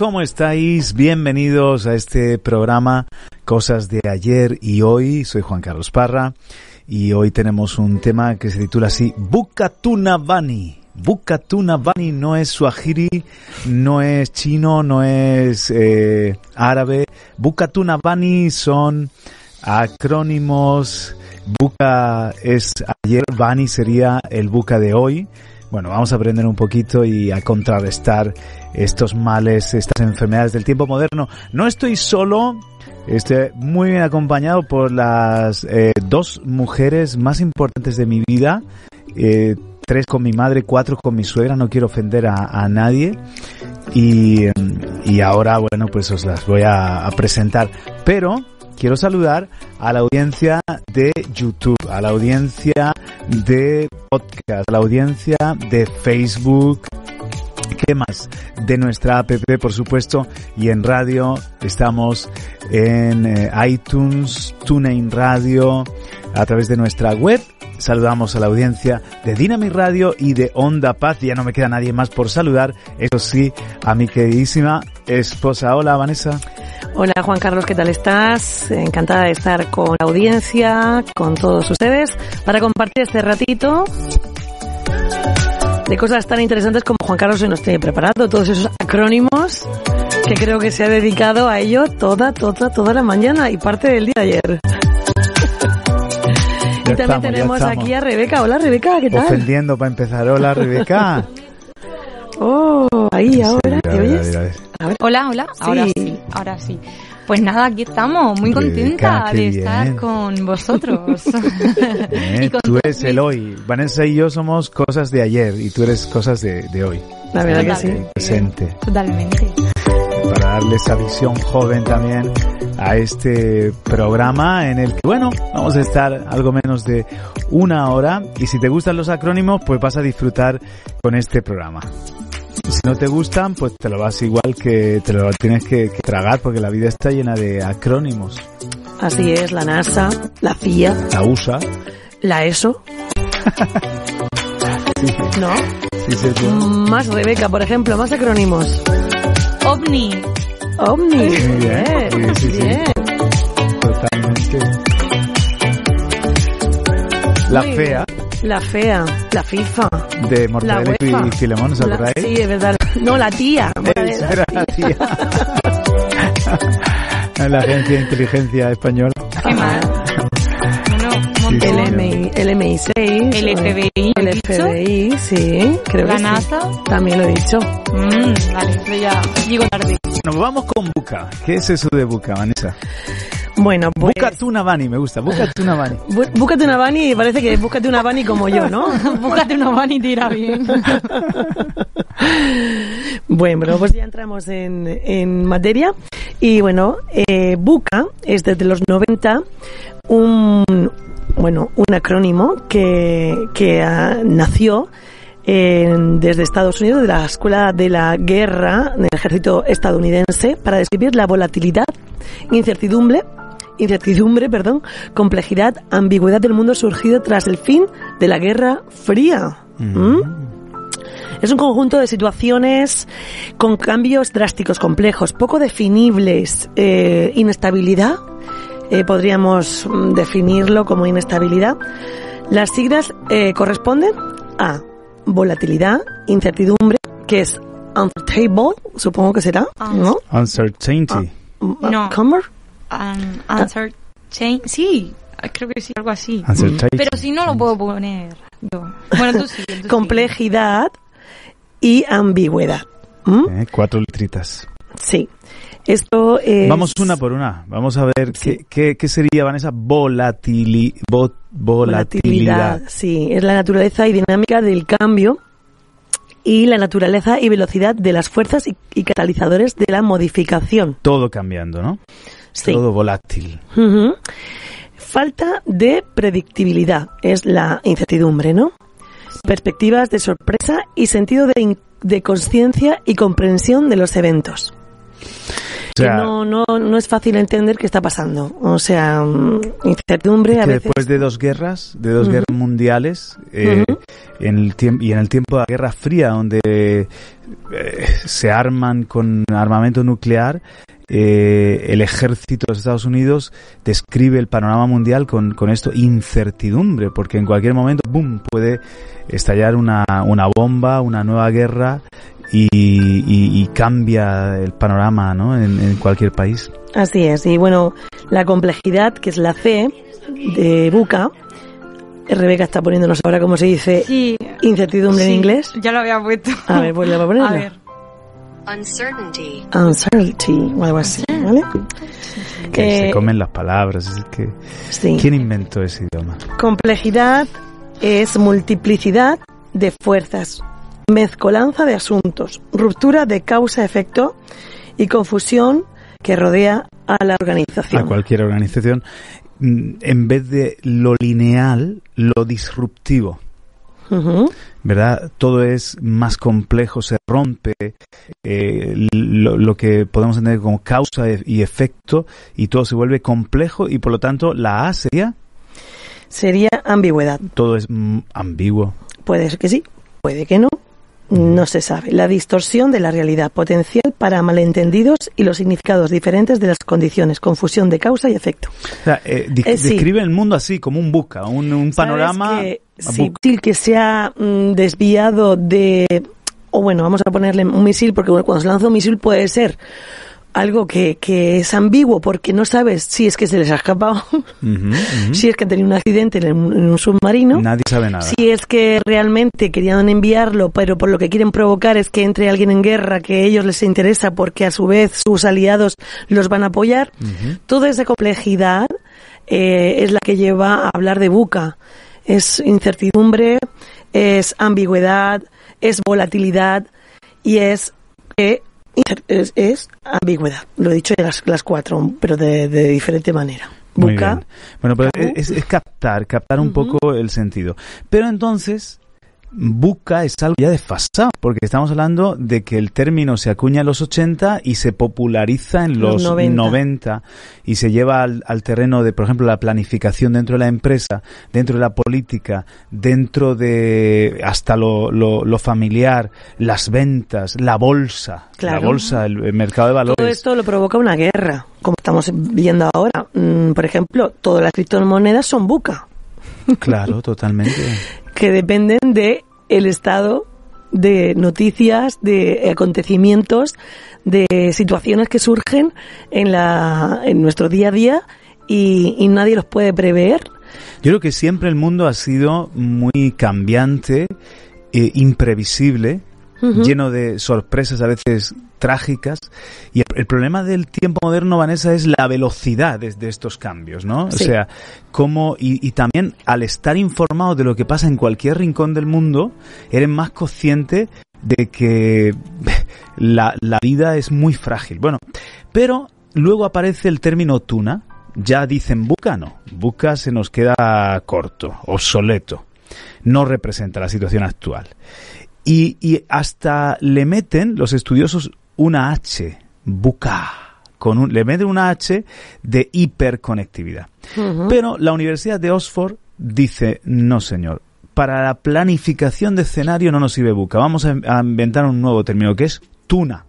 ¿cómo estáis? Bienvenidos a este programa Cosas de ayer y hoy. Soy Juan Carlos Parra y hoy tenemos un tema que se titula así Bukatunavani. Bukatunavani no es suajiri, no es chino, no es eh, árabe. Bukatunavani son acrónimos. Buka es ayer, Vani sería el buca de hoy. Bueno, vamos a aprender un poquito y a contrarrestar estos males, estas enfermedades del tiempo moderno. No estoy solo, estoy muy bien acompañado por las eh, dos mujeres más importantes de mi vida. Eh, tres con mi madre, cuatro con mi suegra, no quiero ofender a, a nadie. Y, y, ahora, bueno, pues os las voy a, a presentar. Pero quiero saludar a la audiencia de YouTube, a la audiencia de podcast, a la audiencia de Facebook, ¿Qué más? De nuestra app, por supuesto, y en radio estamos en eh, iTunes, TuneIn Radio, a través de nuestra web. Saludamos a la audiencia de Dynamic Radio y de Onda Paz. Ya no me queda nadie más por saludar. Eso sí, a mi queridísima esposa. Hola, Vanessa. Hola Juan Carlos, ¿qué tal estás? Encantada de estar con la audiencia, con todos ustedes, para compartir este ratito de cosas tan interesantes como Juan Carlos hoy nos tiene preparado, todos esos acrónimos que creo que se ha dedicado a ello toda, toda, toda la mañana y parte del día de ayer. y también estamos, tenemos aquí a Rebeca. Hola Rebeca, ¿qué tal? Ofendiendo para empezar. Hola Rebeca. oh, ahí ahora, ¿te oyes? A ver. Hola, hola. Ahora sí. sí, ahora sí. Pues nada, aquí estamos, muy contenta Rebeca, de bien. estar con vosotros. Eh, Y con tú eres el hoy. Vanessa y yo somos cosas de ayer y tú eres cosas de, de hoy. La verdad que sí. Presente. Totalmente. Para darle esa visión joven también a este programa en el que, bueno, vamos a estar algo menos de una hora y si te gustan los acrónimos, pues vas a disfrutar con este programa. Si no te gustan, pues te lo vas igual que te lo tienes que, que tragar porque la vida está llena de acrónimos. Así es, la NASA, la FIA, La USA. la ESO, Sí, ¿no? sí, sí, sí. Más Rebeca, por ejemplo, más acrónimos. OVNI. Omni. Muy bien. Sí, sí, sí. bien. Totalmente. La Muy fea La fea, la FIFA. de Mortadelo y Filemón, ¿os acordáis? sí, es verdad. No, la tía. Esa era la tía. la Agencia de Inteligencia Española. Sí, montón. sí. El, MI, el MI6. El FBI, sí. Creo La que sí. NASA. También lo he dicho. Mm, vale, pero ya llego tarde. Nos vamos con Buca. ¿Qué es eso de Buca, Vanessa? Bueno, pues... Buca Tunavani, me gusta. Buca Tunavani. bú- Búscate una Bani y parece que búscate una Bani como yo, ¿no? Búscate una van y te irá bien. Bueno, pues ya entramos en, en materia. Y bueno, eh, Buca es desde los 90 un, bueno, un acrónimo que, que ah, nació desde Estados Unidos, de la Escuela de la Guerra del Ejército estadounidense, para describir la volatilidad, incertidumbre, incertidumbre, perdón, complejidad, ambigüedad del mundo surgido tras el fin de la Guerra Fría. ¿Mm? Es un conjunto de situaciones con cambios drásticos, complejos, poco definibles, eh, inestabilidad, eh, podríamos mm, definirlo como inestabilidad. Las siglas eh, corresponden a volatilidad, incertidumbre, que es unstable, supongo que será, ¿no? Uncertainty. Ah, no. ¿Comer? Um, sí, creo que sí, algo así. Pero si no lo puedo poner yo. Bueno, tú sí. Complejidad y ambigüedad. Eh, cuatro litritas. Sí. Esto es... Vamos una por una. Vamos a ver qué, qué, sería, Vanessa, volatili, volatilidad. Sí, es la naturaleza y dinámica del cambio y la naturaleza y velocidad de las fuerzas y, catalizadores de la modificación. Todo cambiando, ¿no? Sí. Todo volátil. Falta de predictibilidad es la incertidumbre, ¿no? Perspectivas de sorpresa y sentido de, de conciencia y comprensión de los eventos no, no, no es fácil entender qué está pasando. O sea, mm, incertidumbre a veces. Después de dos guerras, de dos guerras mundiales, eh, en el y en el tiempo de la Guerra Fría, donde eh, se arman con armamento nuclear, eh, el ejército de Estados Unidos describe el panorama mundial con, con esto incertidumbre, porque en cualquier momento, ¡boom!, puede estallar una, una bomba, una nueva guerra y, cambia el panorama ¿no? En, cualquier país. Así es, y bueno, la complejidad, que es la C de Buca, Rebeca está poniéndonos ahora, como se dice, incertidumbre en inglés. Ya lo había puesto. A ver, pues le voy a poner. A ver. Uncertainty. Uncertainty, o algo así, ¿vale? Que se eh, comen las palabras, es que... ¿Quién inventó ese idioma? Complejidad es multiplicidad de fuerzas mezcolanza de asuntos, ruptura de causa-efecto y confusión que rodea a la organización. A cualquier organización, mm, en vez de lo lineal, lo disruptivo. ¿Verdad? Todo es más complejo, se rompe eh, lo, que podemos entender como causa y efecto y todo se vuelve complejo y por lo tanto la A sería... Sería ambigüedad. Todo es mm, ambiguo. Puede ser que sí, puede que no. No se sabe. La distorsión de la realidad, potencial para malentendidos y los significados diferentes de las condiciones, confusión de causa y efecto. O sea, eh, eh, describe el mundo así, como un buca, un, panorama. Que, sí, que se ha mm, desviado de. O bueno, vamos a ponerle un misil, porque cuando se lanza un misil puede ser algo que, que, es ambiguo porque no sabes si es que se les ha escapado, si es que han tenido un accidente en, un submarino. Nadie sabe nada. Si es que realmente querían enviarlo, pero por lo que quieren provocar es que entre alguien en guerra que a ellos les interesa porque a su vez sus aliados los van a apoyar. Toda esa complejidad eh, es la que lleva a hablar de buca. Es incertidumbre, es ambigüedad, es volatilidad y es que es, ambigüedad. Lo he dicho de las, las cuatro, pero de, diferente manera. Bueno, pero es, captar, captar un poco el sentido. Pero entonces, buca es algo ya desfasado, porque estamos hablando de que el término se acuña en los 80 y se populariza en los, 90. y se lleva al, terreno de, por ejemplo, la planificación dentro de la empresa, dentro de la política, dentro de hasta lo, lo, familiar, las ventas, la bolsa, la bolsa, el, mercado de valores. Todo esto lo provoca una guerra, como estamos viendo ahora. Mm, por ejemplo, todas las criptomonedas son buca. Claro, totalmente. que dependen de el estado de noticias, de acontecimientos, de situaciones que surgen en la en nuestro día a día y, nadie los puede prever. Yo creo que siempre el mundo ha sido muy cambiante, e imprevisible, lleno de sorpresas a veces trágicas. Y el, problema del tiempo moderno, Vanessa, es la velocidad de, estos cambios, ¿no? O sea, cómo, y, y, también al estar informado de lo que pasa en cualquier rincón del mundo, eres más consciente de que la, la vida es muy frágil. Bueno, pero luego aparece el término tuna. Ya dicen buca, no. Buca se nos queda corto, obsoleto. no representa la situación actual. Y, y hasta le meten los estudiosos una H, buca, con un, le meten una H de hiperconectividad. Pero la Universidad de Oxford dice, no señor, para la planificación de escenario no nos sirve buca, vamos a, a inventar un nuevo término que es tuna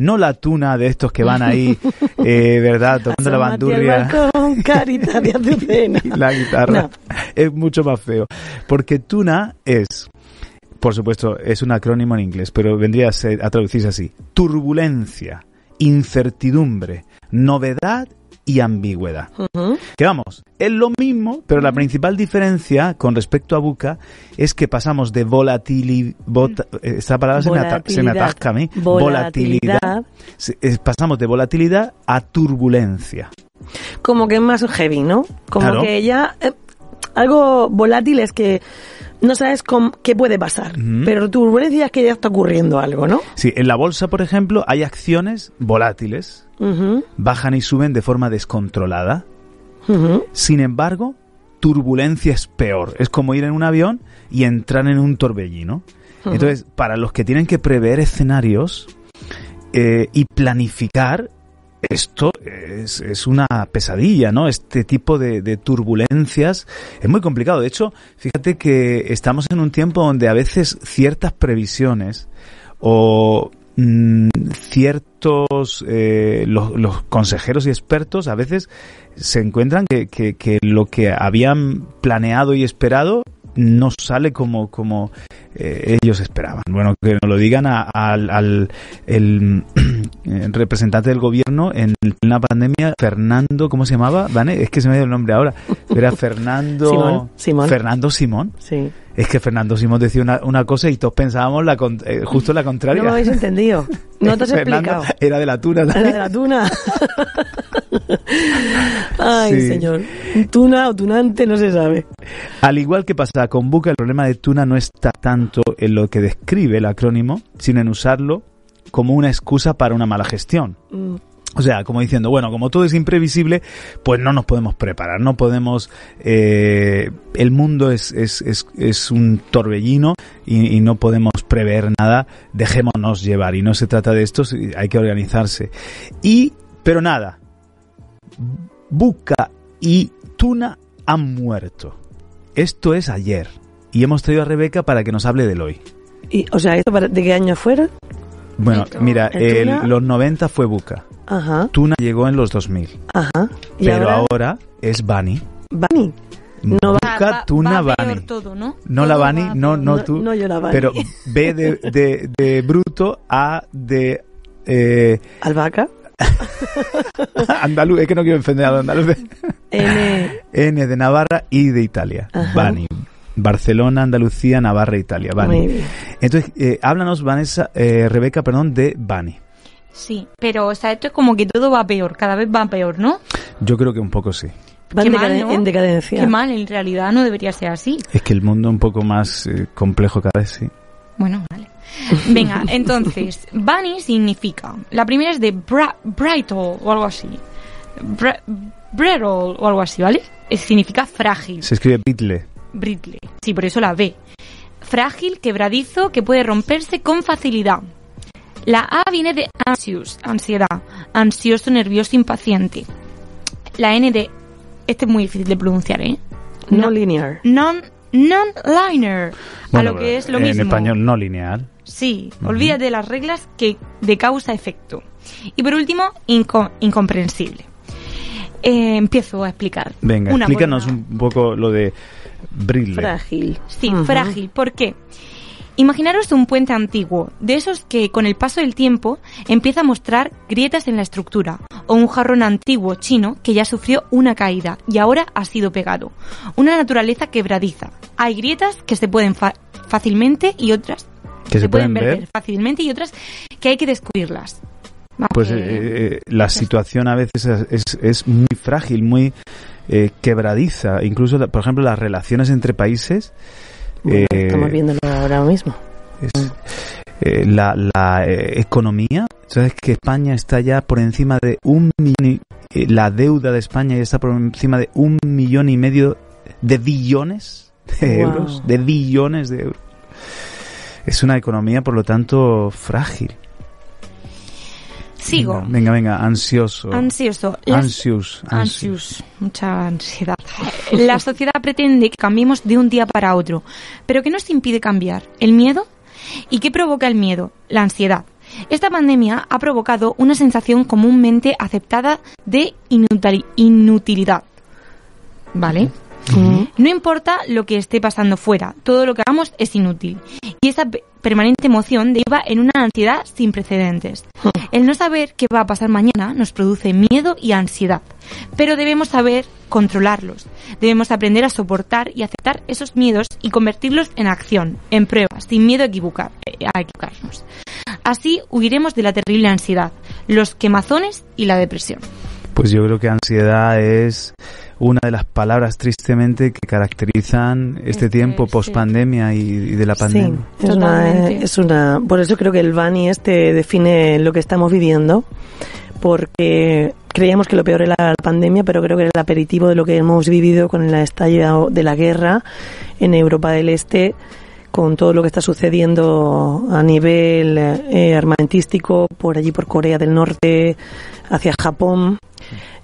no la tuna de estos que van ahí, eh, ¿verdad? Tocando la bandurria. carita de la guitarra. Es mucho más feo. Porque tuna es, por supuesto, es un acrónimo en inglés, pero vendría a, a traducirse así. Turbulencia, incertidumbre, novedad y ambigüedad. Que vamos, es lo mismo, pero la principal diferencia con respecto a Buca es que pasamos de volatilidad, esta palabra se me, atasca a mí, volatilidad, pasamos de volatilidad a turbulencia. Como que es más heavy, ¿no? Como que ya eh, algo volátil es que no sabes qué puede pasar, pero turbulencia es que ya está ocurriendo algo, ¿no? Sí, en la bolsa, por ejemplo, hay acciones volátiles, bajan y suben de forma descontrolada. Sin embargo, turbulencia es peor. Es como ir en un avión y entrar en un torbellino. Entonces, para los que tienen que prever escenarios eh, y planificar, esto es, es, una pesadilla, ¿no? Este tipo de, de, turbulencias es muy complicado. De hecho, fíjate que estamos en un tiempo donde a veces ciertas previsiones o mm, ciertos eh, los, los, consejeros y expertos a veces se encuentran que, que, que lo que habían planeado y esperado no sale como, como eh, ellos esperaban. Bueno, que nos lo digan al, al el, representante del gobierno en la pandemia, Fernando, ¿cómo se llamaba? ¿Vane? Es que se me ha ido el nombre ahora. Era Fernando Simón. Fernando Simón. Sí. Es que Fernando Simón decía una, una cosa y todos pensábamos la, eh, justo la contraria. No lo habéis entendido. No te has explicado. Era de la tuna. Era de la tuna. Ay, señor. Tuna o tunante no se sabe. Al igual que pasa con Buca, el problema de tuna no está tanto en lo que describe el acrónimo, sino en usarlo como una excusa para una mala gestión. Mm. O sea, como diciendo, bueno, como todo es imprevisible, pues no nos podemos preparar, no podemos... Eh, el mundo es, es, es, es un torbellino y, y, no podemos prever nada, dejémonos llevar. Y no se trata de esto, hay que organizarse. Y, pero nada, Buca y Tuna han muerto. Esto es ayer. Y hemos traído a Rebeca para que nos hable del hoy. Y, o sea, ¿esto de qué año fuera? Bueno, mira, el, los 90 fue Buca. Ajá. Tuna llegó en los 2000. Ajá. pero ahora? es Bani. Bani. No Buca, Tuna, Bani. Todo, ¿no? no la Bani, no, no, tú. No, yo la Bani. Pero B de, de, de bruto, A de... Eh, Albahaca. andaluz, es que no quiero ofender a los andaluces. N. N de Navarra y de Italia. Ajá. Bani. Barcelona, Andalucía, Navarra, Italia. Bani. Entonces, eh, háblanos, Vanessa, eh, Rebeca, perdón, de Bani. Sí, pero o sea, esto es como que todo va peor, cada vez va peor, ¿no? Yo creo que un poco sí. Va en, mal, ¿no? en, decadencia. Qué mal, en realidad no debería ser así. Es que el mundo es un poco más eh, complejo cada vez, sí. Bueno, vale. Venga, entonces, Bunny significa, la primera es de bra, Brightle o algo así. Bra, brittle o algo así, ¿vale? Es, significa frágil. Se escribe Bitle. Brittle, sí, por eso la B. Frágil, quebradizo, que puede romperse con facilidad. La A viene de anxious, ansiedad, ansioso, nervioso, impaciente. La N de... Este es muy difícil de pronunciar, ¿eh? No, linear. Non, non-liner. Bueno, a lo que es lo en mismo. En español no lineal. Sí, uh -huh. olvídate de las reglas que de causa-efecto. Y por último, inco incomprensible. Eh, empiezo a explicar. Venga, Una explícanos un poco lo de Brille. Frágil. Sí, uh -huh. frágil. ¿Por qué? Imaginaros un puente antiguo, de esos que con el paso del tiempo empieza a mostrar grietas en la estructura, o un jarrón antiguo chino que ya sufrió una caída y ahora ha sido pegado. Una naturaleza quebradiza. Hay grietas que se pueden fácilmente y otras que se, se pueden, pueden ver fácilmente y otras que hay que descubrirlas. Pues eh, eh, la situación a veces es, es, es muy frágil, muy eh, quebradiza. Incluso, por ejemplo, las relaciones entre países. Bueno, estamos viéndolo ahora mismo. Es, la, la economía, sabes que España está ya por encima de un millón, y, la deuda de España ya está por encima de un millón y medio de billones de Wow. euros, de billones de euros. Es una economía, por lo tanto, frágil. Sigo. Venga, venga, venga, ansioso. Ansioso. Las-. Mucha ansiedad. La sociedad pretende que cambiemos de un día para otro. ¿Pero qué nos impide cambiar? ¿El miedo? ¿Y qué provoca el miedo? La ansiedad. Esta pandemia ha provocado una sensación comúnmente aceptada de inutili- inutilidad. ¿Vale? No importa lo que esté pasando fuera, todo lo que hagamos es inútil. Y esa pe- permanente emoción deriva en una ansiedad sin precedentes. El no saber qué va a pasar mañana nos produce miedo y ansiedad, pero debemos saber controlarlos. Debemos aprender a soportar y aceptar esos miedos y convertirlos en acción, en pruebas, sin miedo a, equivocar, a equivocarnos. Así huiremos de la terrible ansiedad, los quemazones y la depresión. Pues yo creo que ansiedad es una de las palabras tristemente que caracterizan este Este, tiempo sí. post pandemia y, y de la pandemia. Sí, es una, es una. Por eso creo que el Bani este define lo que estamos viviendo, porque creíamos que lo peor era la pandemia, pero creo que era el aperitivo de lo que hemos vivido con el estallido de la guerra en Europa del Este, con todo lo que está sucediendo a nivel eh, armamentístico por allí por Corea del Norte, hacia Japón.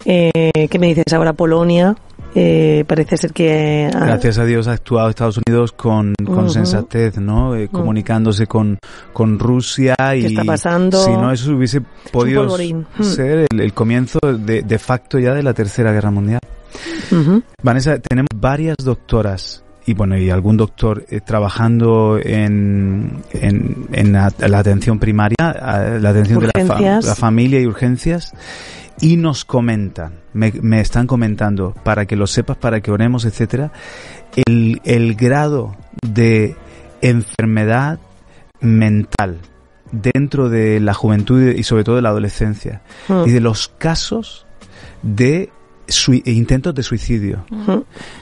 Eh, ¿Qué me dices ahora Polonia? Eh, parece ser que ah, Gracias a Dios ha actuado Estados Unidos con, con sensatez, ¿no? Eh, comunicándose con, con Rusia y está pasando? si no eso hubiese podido. Hmm. ser el, el comienzo de, de facto ya de la Tercera Guerra Mundial. ujú. Vanessa, tenemos varias doctoras y bueno, y algún doctor eh, trabajando en, en, en la, la atención primaria, la atención de la, fa- Urgencias. la familia y urgencias, y nos comentan, me, me están comentando, para que lo sepas, para que oremos, etcétera, el, el grado de enfermedad mental dentro de la juventud y sobre todo de la adolescencia Mm. y de los casos de intentos de suicidio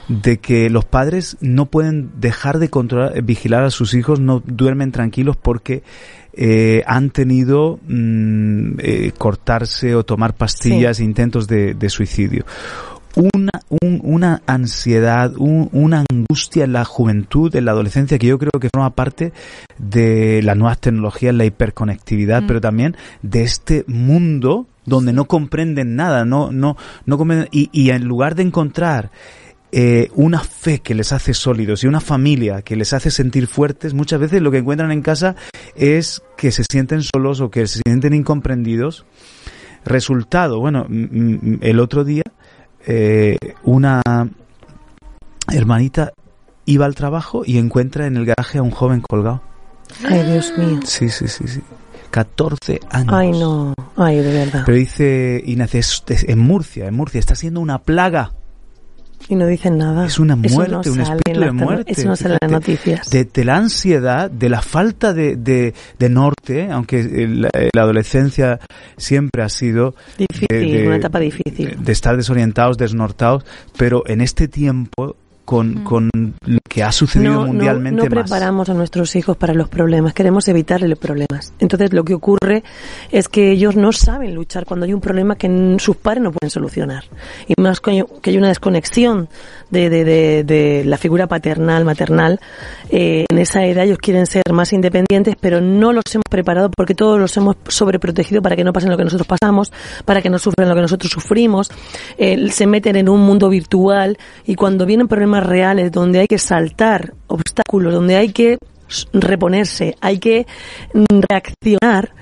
de que los padres no pueden dejar de controlar, vigilar a sus hijos, no duermen tranquilos porque eh, han tenido mm, eh, cortarse o tomar pastillas, intentos de, de suicidio. Una, un- una ansiedad, un- una angustia en la juventud, en la adolescencia, que yo creo que forma parte de las nuevas tecnologías, la hiperconectividad, Mm. pero también de este mundo donde no comprenden nada, no, no, no comprenden, y, y en lugar de encontrar eh, una fe que les hace sólidos y una familia que les hace sentir fuertes, muchas veces lo que encuentran en casa es que se sienten solos o que se sienten incomprendidos. Resultado, bueno, el otro día eh, una hermanita iba al trabajo y encuentra en el garaje a un joven colgado. Ay, Dios mío. Sí, sí, sí, sí. 14 años. Ay, no. Ay, de verdad. Pero dice es- en Murcia, en Murcia, está siendo una plaga. Y no dicen nada. Es una muerte, no un espíritu de muerte. Eso no sale en las noticias. De, de la ansiedad, de la falta de, de, de norte, aunque la, la adolescencia siempre ha sido Difícil, una etapa difícil. de estar desorientados, desnortados, pero en este tiempo, con, con lo que ha sucedido no, no- mundialmente no más. preparamos a nuestros hijos para los problemas, queremos evitarle problemas. Entonces lo que ocurre es que ellos no saben luchar cuando hay un problema que sus padres no pueden solucionar. Y más que que hay una desconexión de, de, de, de la figura paternal, maternal, eh, en esa edad ellos quieren ser más independientes, pero no los hemos preparado porque todos los hemos sobreprotegido para que no pasen lo que nosotros pasamos, para que no sufran lo que nosotros sufrimos. Eh, se meten en un mundo virtual y cuando vienen problemas reales donde hay que saltar obstáculos, donde hay que reponerse, hay que reaccionar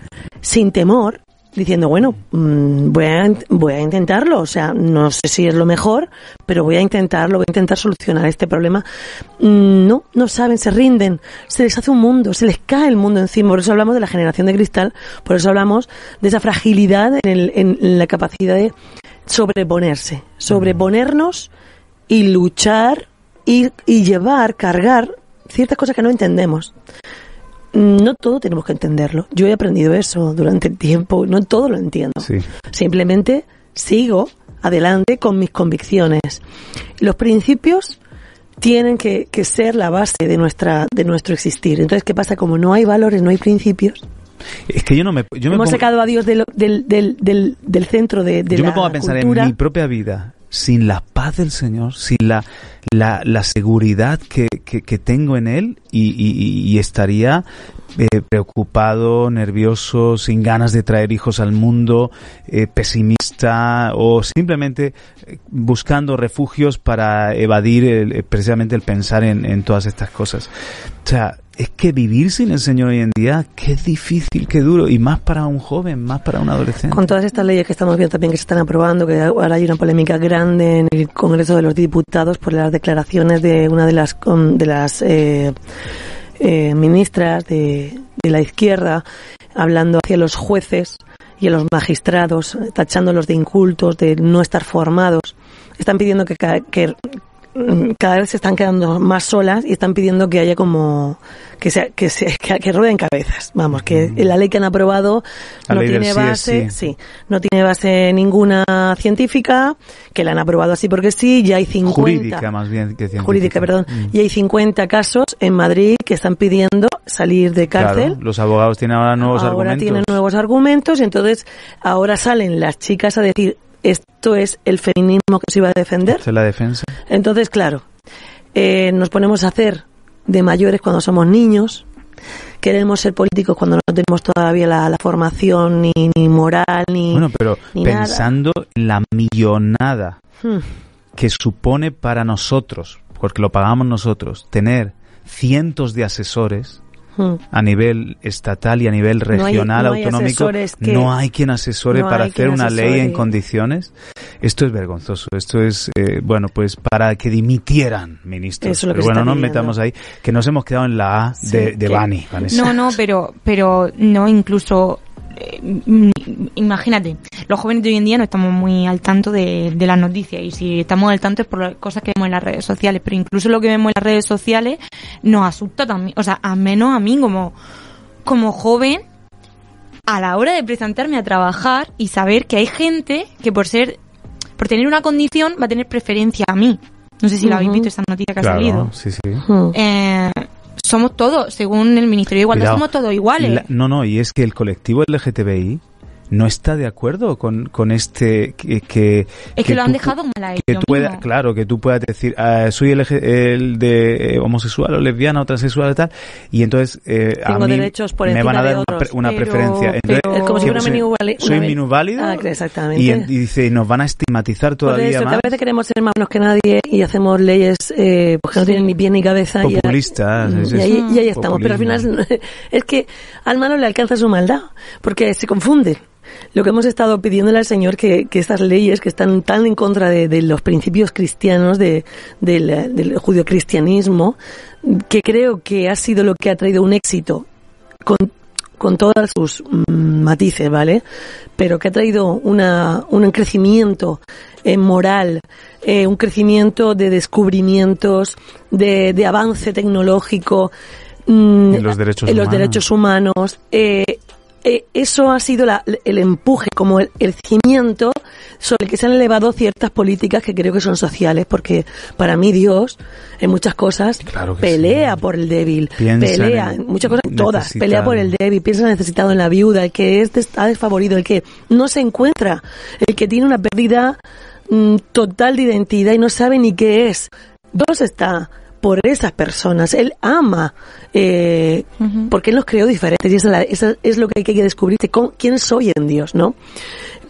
sin temor, diciendo, bueno, mm, voy a, voy a intentarlo, o sea, no sé si es lo mejor, pero voy a intentarlo, voy a intentar solucionar este problema. Mm, No, no saben, se rinden, se les hace un mundo, se les cae el mundo encima. Por eso hablamos de la generación de cristal, por eso hablamos de esa fragilidad en, el- en la capacidad de sobreponerse, sobreponernos y luchar y, y llevar, cargar ciertas cosas que no entendemos. No todo tenemos que entenderlo. Yo he aprendido eso durante el tiempo, no todo lo entiendo. Sí. Simplemente sigo adelante con mis convicciones. Los principios tienen que, que ser la base de nuestra de nuestro existir. Entonces, ¿qué pasa? Como no hay valores, no hay principios. Es que yo no me, yo me Hemos pongo- sacado a Dios del, del, del, del, centro de, de yo la me pongo a pensar cultura. en mi propia vida. Sin la paz del Señor, sin la, la, la seguridad que, que, tengo en Él y, y, estaría eh, preocupado, nervioso, sin ganas de traer hijos al mundo, eh, pesimista o simplemente eh, buscando refugios para evadir el, precisamente el pensar en, en todas estas cosas. O sea, es que vivir sin el Señor hoy en día, qué difícil, qué duro, y más para un joven, más para un adolescente. Con todas estas leyes que estamos viendo también que se están aprobando, que ahora hay una polémica grande en el Congreso de los Diputados por las declaraciones de una de las de las eh, eh, ministras de, de la izquierda hablando hacia los jueces y a los magistrados, tachándolos de incultos, de no estar formados. Están pidiendo que, que cada vez se están quedando más solas y están pidiendo que haya como que se, que se que, que rueden cabezas vamos que la ley que han aprobado La no tiene base sí. sí no tiene base ninguna científica que la han aprobado así porque sí ya hay 50 Jurídica, más bien que científica. jurídica, perdón Mm. y hay 50 casos en Madrid que están pidiendo salir de cárcel Claro, los abogados tienen ahora nuevos ahora argumentos. tienen nuevos argumentos y entonces ahora salen las chicas a decir esto es el feminismo que se iba a defender la defensa. entonces, claro, eh, nos ponemos a hacer de mayores cuando somos niños, queremos ser políticos cuando no tenemos todavía la, la formación ni, ni moral ni... Bueno, pero ni nada. pensando en la millonada Hmm. que supone para nosotros, porque lo pagamos nosotros, tener cientos de asesores Hmm. a nivel estatal y a nivel No hay- regional, no hay autonómico, asesores que- no hay quien asesore no para hay hacer una ley en asesore. condiciones. Esto es vergonzoso. Esto es, eh, bueno, pues para que dimitieran ministros. Eso es lo Pero que se bueno, no pidiendo. metamos ahí, que nos hemos quedado en la A de, Sí, de que- Bani. Vanessa. No, no, pero, pero no, incluso, imagínate, los jóvenes de hoy en día no estamos muy al tanto de, de las noticias y si estamos al tanto es por las cosas que vemos en las redes sociales, pero incluso lo que vemos en las redes sociales nos asusta también, o sea, al menos a mí como, como joven, a la hora de presentarme a trabajar y saber que hay gente que por ser, por tener una condición va a tener preferencia a mí. No sé si la habéis Ujú. visto esa noticia que ha Claro, salido. sí, sí. Hmm. Eh, somos todos, según el Ministerio de Igualdad, Cuidado. somos todos iguales. La- no, no, y es que el colectivo LGTBI no está de acuerdo con, con este que, que es que, lo han tú- dejado mal a que ellos pueda, claro, que tú puedas decir, ah, soy el, el de eh, homosexual o lesbiana o transexual y tal, y entonces eh, a Tengo mí derechos por me van a dar una, otros, pre- una pero- preferencia. Entonces, pero- como si que fuera soy- minusvali- soy minusválido Ah, exactamente. y, y dice, y nos van a estigmatizar todavía eso, que más. a veces queremos ser más que nadie y hacemos leyes eh, pues que no tienen ni pie ni cabeza. y- Populistas, Y, es- es ahí, y ahí estamos. Pero al final es que al malo le alcanza su maldad, porque se confunde. Lo que hemos estado pidiéndole al Señor que, que estas leyes que están tan en contra de, de los principios cristianos, de, del, del judio-cristianismo, que creo que ha sido lo que ha traído un éxito con, con todas sus mm, matices, ¿vale? Pero que ha traído una, un crecimiento eh, moral, eh, un crecimiento de descubrimientos, de, de avance tecnológico, mm, En los derechos en los humanos. derechos humanos. eh, eh, eso ha sido la- el empuje, como el, el cimiento sobre el que se han elevado ciertas políticas que creo que son sociales, porque para mí Dios, en muchas cosas, Claro pelea sí. por el débil, Piensa pelea, en muchas cosas, todas, necesitado. pelea por el débil, piensa necesitado en la viuda, el que es está desfavorido, el que no se encuentra, el que tiene una pérdida mm, total de identidad y no sabe ni qué es. Dios está por esas personas, Él ama, eh, porque Él nos creó diferentes y esa, es la- esa es lo que hay que descubrirse, con- quién soy en Dios, ¿no?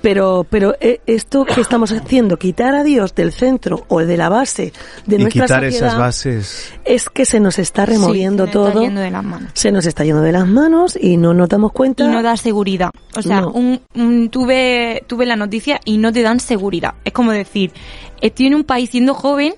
Pero, pero eh, esto que estamos haciendo, quitar a Dios del centro o de la base de y nuestra quitar sociedad, esas bases. es que se nos está removiendo Sí, se nos está todo, yendo de las manos. se nos está yendo de las manos y no nos damos cuenta. Y no da seguridad. O sea, No. un, un- tuve, tuve la noticia y no te dan seguridad. Es como decir, estoy en un país siendo joven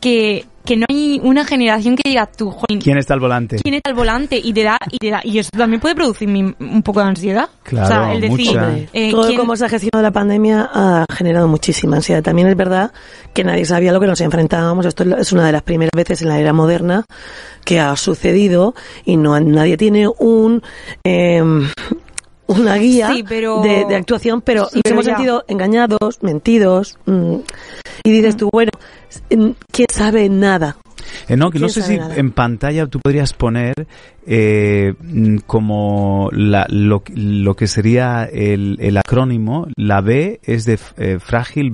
que, que no hay una generación que diga tú, joven, ¿Quién está al volante? quién está al volante y te da y te da y eso también puede producirme un poco de ansiedad Claro, o sea el decir mucha. Eh, todo ¿quién- como se ha gestionado la pandemia ha generado muchísima ansiedad. También es verdad que nadie sabía lo que nos enfrentábamos. Esto es una de las primeras veces en la era moderna que ha sucedido y no nadie tiene un eh, una guía Sí, pero- de, de actuación, pero Sí, nos pero hemos ya. sentido engañados, mentidos, mm, y dices tú, bueno, mm, ¿quién sabe nada? Eh, no, que no ¿Quién sé si nada? en pantalla tú podrías poner eh, mm, como la, lo, lo que sería el, el acrónimo. La B es de eh, frágil,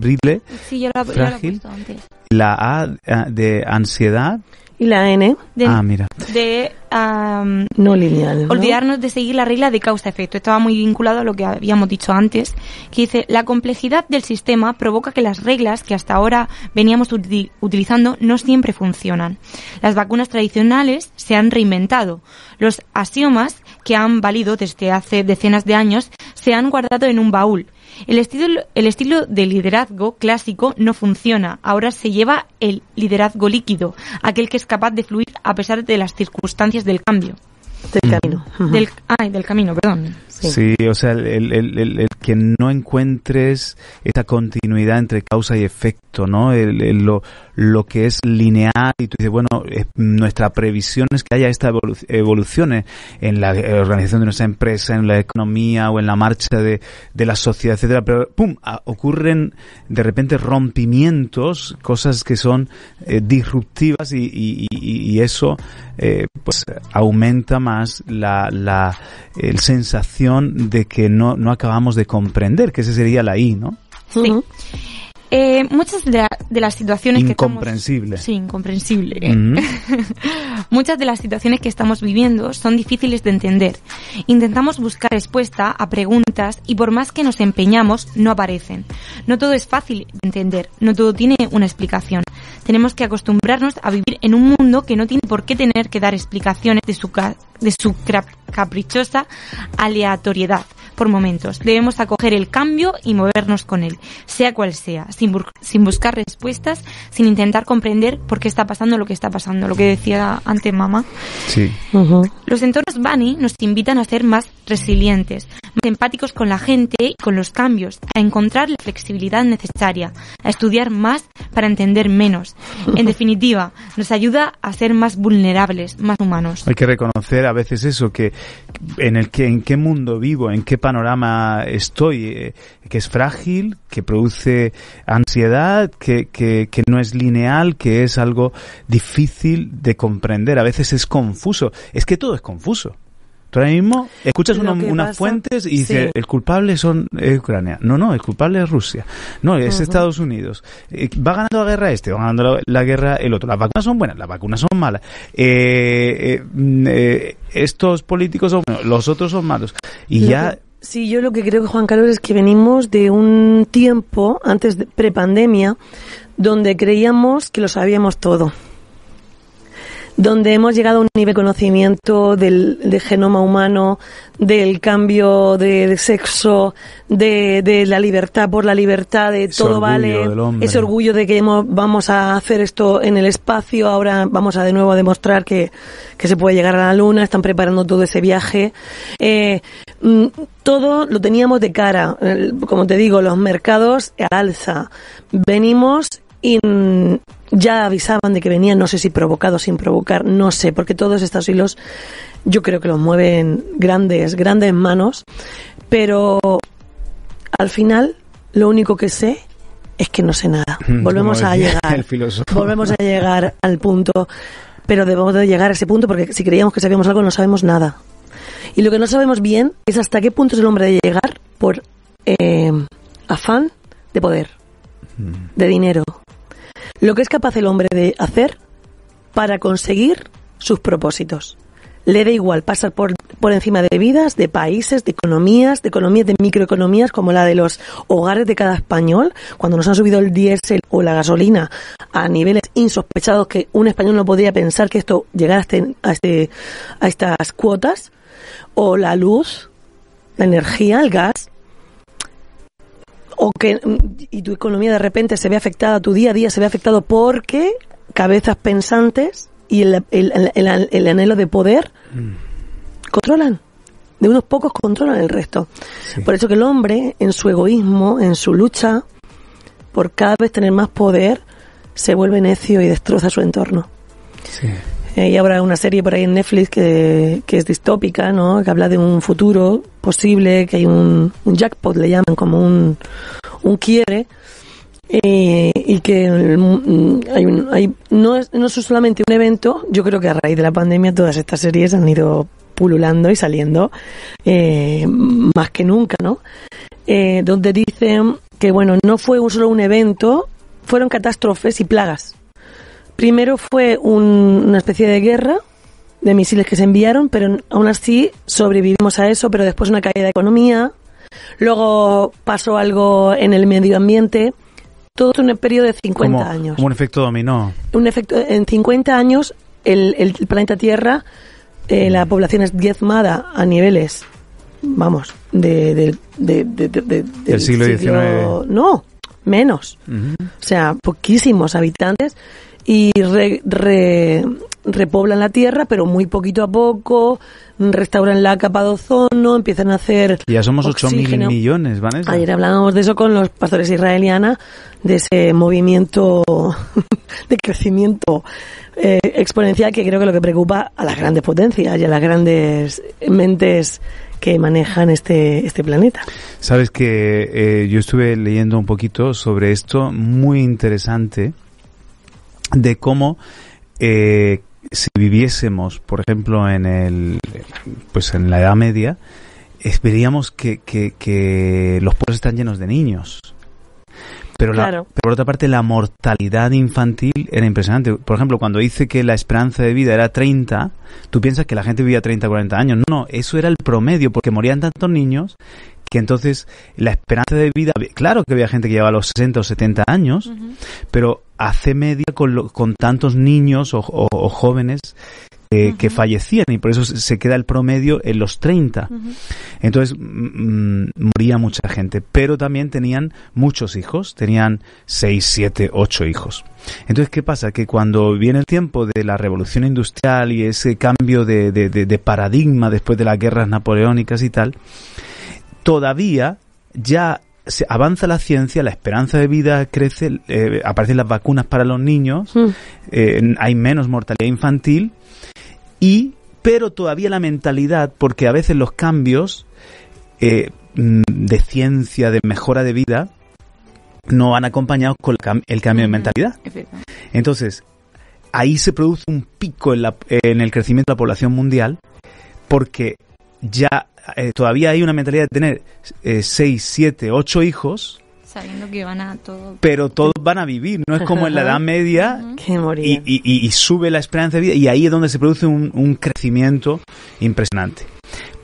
Sí, yo yo he Frágil. puesto antes. la A eh, de ansiedad. Y la N, De, Ah, mira. de am, no lineal. ¿no? olvidarnos de seguir la regla de causa-efecto. Estaba muy vinculado a lo que habíamos dicho antes, que dice, la complejidad del sistema provoca que las reglas que hasta ahora veníamos uti- utilizando no siempre funcionan. Las vacunas tradicionales se han reinventado. Los axiomas que han valido desde hace decenas de años se han guardado en un baúl. El estilo, el estilo de liderazgo clásico no funciona. Ahora se lleva el liderazgo líquido, aquel que es capaz de fluir a pesar de las circunstancias del cambio. Del camino. Ujú. Del, ay, del camino, perdón. Sí. Sí, o sea, el, el- el- el- el que no encuentres esa continuidad entre causa y efecto, ¿no? El, el- lo, lo que es lineal y tú dices, bueno, eh, nuestra previsión es que haya esta evolu- evolución en- en la organización de nuestra empresa, en la economía o en la marcha de, de la sociedad, etcétera, pero ¡pum! Ocurren de repente rompimientos, cosas que son eh, disruptivas y, y- y- y eso eh, pues aumenta más la, la el sensación de que no, no acabamos de comprender, que ese sería la I, ¿no? Sí. Eh, muchas de, la- de las situaciones que Incomprensible. estamos... Sí, incomprensible. Ujú. Muchas de las situaciones que estamos viviendo son difíciles de entender. Intentamos buscar respuesta a preguntas y por más que nos empeñamos, no aparecen. No todo es fácil de entender, no todo tiene una explicación. Tenemos que acostumbrarnos a vivir en un mundo que no tiene por qué tener que dar explicaciones de su, ca- de su caprichosa aleatoriedad por momentos. Debemos acoger el cambio y movernos con él, sea cual sea, sin, bur- sin buscar respuestas, sin intentar comprender por qué está pasando lo que está pasando, lo que decía antes mamá. Sí. Los entornos Bunny nos invitan a ser más resilientes, más empáticos con la gente y con los cambios, a encontrar la flexibilidad necesaria, a estudiar más para entender menos. En definitiva, nos ayuda a ser más vulnerables, más humanos. Hay que reconocer a veces eso, que en el que, en qué mundo vivo, en qué panorama estoy, eh, que es frágil, que produce ansiedad, que, que, que no es lineal, que es algo difícil de comprender. A veces es confuso. Es que todo es confuso. Ahora mismo escuchas una- que unas pasa- fuentes y dices, sí. el culpable son Ucrania. No, no, el culpable es Rusia. No, es. Estados Unidos. Eh, ¿Va ganando la guerra este? ¿Va ganando la, la guerra el otro? Las vacunas son buenas, las vacunas son malas. Eh, eh, mm, eh, estos políticos son buenos, los otros son malos. Y Lo ya... que- sí, yo lo que creo, Juan Carlos, es que venimos de un tiempo, antes de prepandemia, donde creíamos que lo sabíamos todo. Donde hemos llegado a un nivel de conocimiento del, del genoma humano, del cambio de, de sexo, de, de la libertad por la libertad, de Ese todo vale, ese orgullo de que hemos- vamos a hacer esto en el espacio, ahora vamos a de nuevo a demostrar que, que se puede llegar a la luna, están preparando todo ese viaje. Eh, mm, todo lo teníamos de cara, como te digo, los mercados al alza. Venimos y mm, ya avisaban de que venían, no sé si provocados sin provocar, no sé, porque todos estos hilos yo creo que los mueven grandes, grandes manos, pero al final lo único que sé es que no sé nada. Volvemos a llegar. El. Volvemos a llegar al punto, pero debemos de llegar a ese punto porque si creíamos que sabíamos algo no sabemos nada. Y lo que no sabemos bien es hasta qué punto es el hombre de llegar por eh, afán de poder, de dinero. Lo que es capaz el hombre de hacer para conseguir sus propósitos. Le da igual pasar por, por encima de vidas, de países, de economías, de economías, de microeconomías como la de los hogares de cada español, cuando nos han subido el diésel o la gasolina a niveles insospechados que un español no podría pensar que esto llegara a, este, a, este, a estas cuotas, o la luz, la energía, el gas, o que mm, y tu economía de repente se ve afectada, tu día a día se ve afectado porque cabezas pensantes y el, el, el- el- el anhelo de poder controlan. De unos pocos controlan el resto. Sí. Por eso que el hombre, en su egoísmo, en su lucha por cada vez tener más poder, se vuelve necio y destroza su entorno. Sí. Eh, y habrá una serie por ahí en Netflix que, que es distópica, ¿no? Que habla de un futuro posible, que hay un, un jackpot, le llaman, como un, un quiere, Eh, y que mm, hay un- hay- no, es, no es solamente un evento, yo creo que a raíz de la pandemia todas estas series han ido pululando y saliendo eh, más que nunca, ¿no? Donde dicen que, bueno, no fue un- solo un evento, fueron catástrofes y plagas. Primero fue un- una especie de guerra de misiles que se enviaron, pero aún así sobrevivimos a eso, pero después una caída de economía, luego pasó algo en el medio ambiente, todo en un periodo de 50 como, años. como un efecto dominó. Un efecto, en 50 años el, el planeta Tierra, eh, la población es diezmada a niveles, vamos, de, de- de- de- de- de- del siglo XIX. No, menos. O sea, poquísimos habitantes y re- re- repoblan la tierra, pero muy poquito a poco, restauran la capa de ozono, empiezan a hacer... Ya somos 8.000 oxígeno. millones, Vanessa. Ayer hablábamos de eso con los pastores israelianas, de ese movimiento de crecimiento eh, exponencial que creo que lo que preocupa a las grandes potencias y a las grandes mentes que manejan este, este planeta. Sabes que eh, yo estuve leyendo un poquito sobre esto, muy interesante, de cómo eh, si viviésemos, por ejemplo, en el, pues en la Edad Media, veríamos que, que, que los pueblos están llenos de niños. Pero, la- Claro. pero por otra parte, la mortalidad infantil era impresionante. Por ejemplo, cuando dice que la esperanza de vida era 30, tú piensas que la gente vivía 30, 40 años. No, eso era el promedio, porque morían tantos niños que entonces la esperanza de vida, claro que había gente que llevaba los 60 o 70 años, pero hace media con, lo- con tantos niños o, o- o jóvenes que fallecían y por eso se queda el promedio en los 30. Entonces moría mucha gente, pero también tenían muchos hijos, tenían 6, 7, 8 hijos. Entonces, ¿qué pasa? Que cuando viene el tiempo de la revolución industrial y ese cambio de, de- de- de paradigma después de las guerras napoleónicas y tal, todavía ya se avanza la ciencia, la esperanza de vida crece, eh, aparecen las vacunas para los niños, Mm. eh, hay menos mortalidad infantil y pero todavía la mentalidad porque a veces los cambios eh, mm, de ciencia de mejora de vida no van acompañados con el, cam- el cambio de mentalidad entonces ahí se produce un pico en, la- en el crecimiento de la población mundial porque ya eh, todavía hay una mentalidad de tener 6, 7, 8 hijos Sabiendo que van a todo. pero todos van a vivir no es como en la Edad Media Ujú. Que y, moría. y- y- y sube la esperanza de vida y ahí es donde se produce un, un crecimiento impresionante.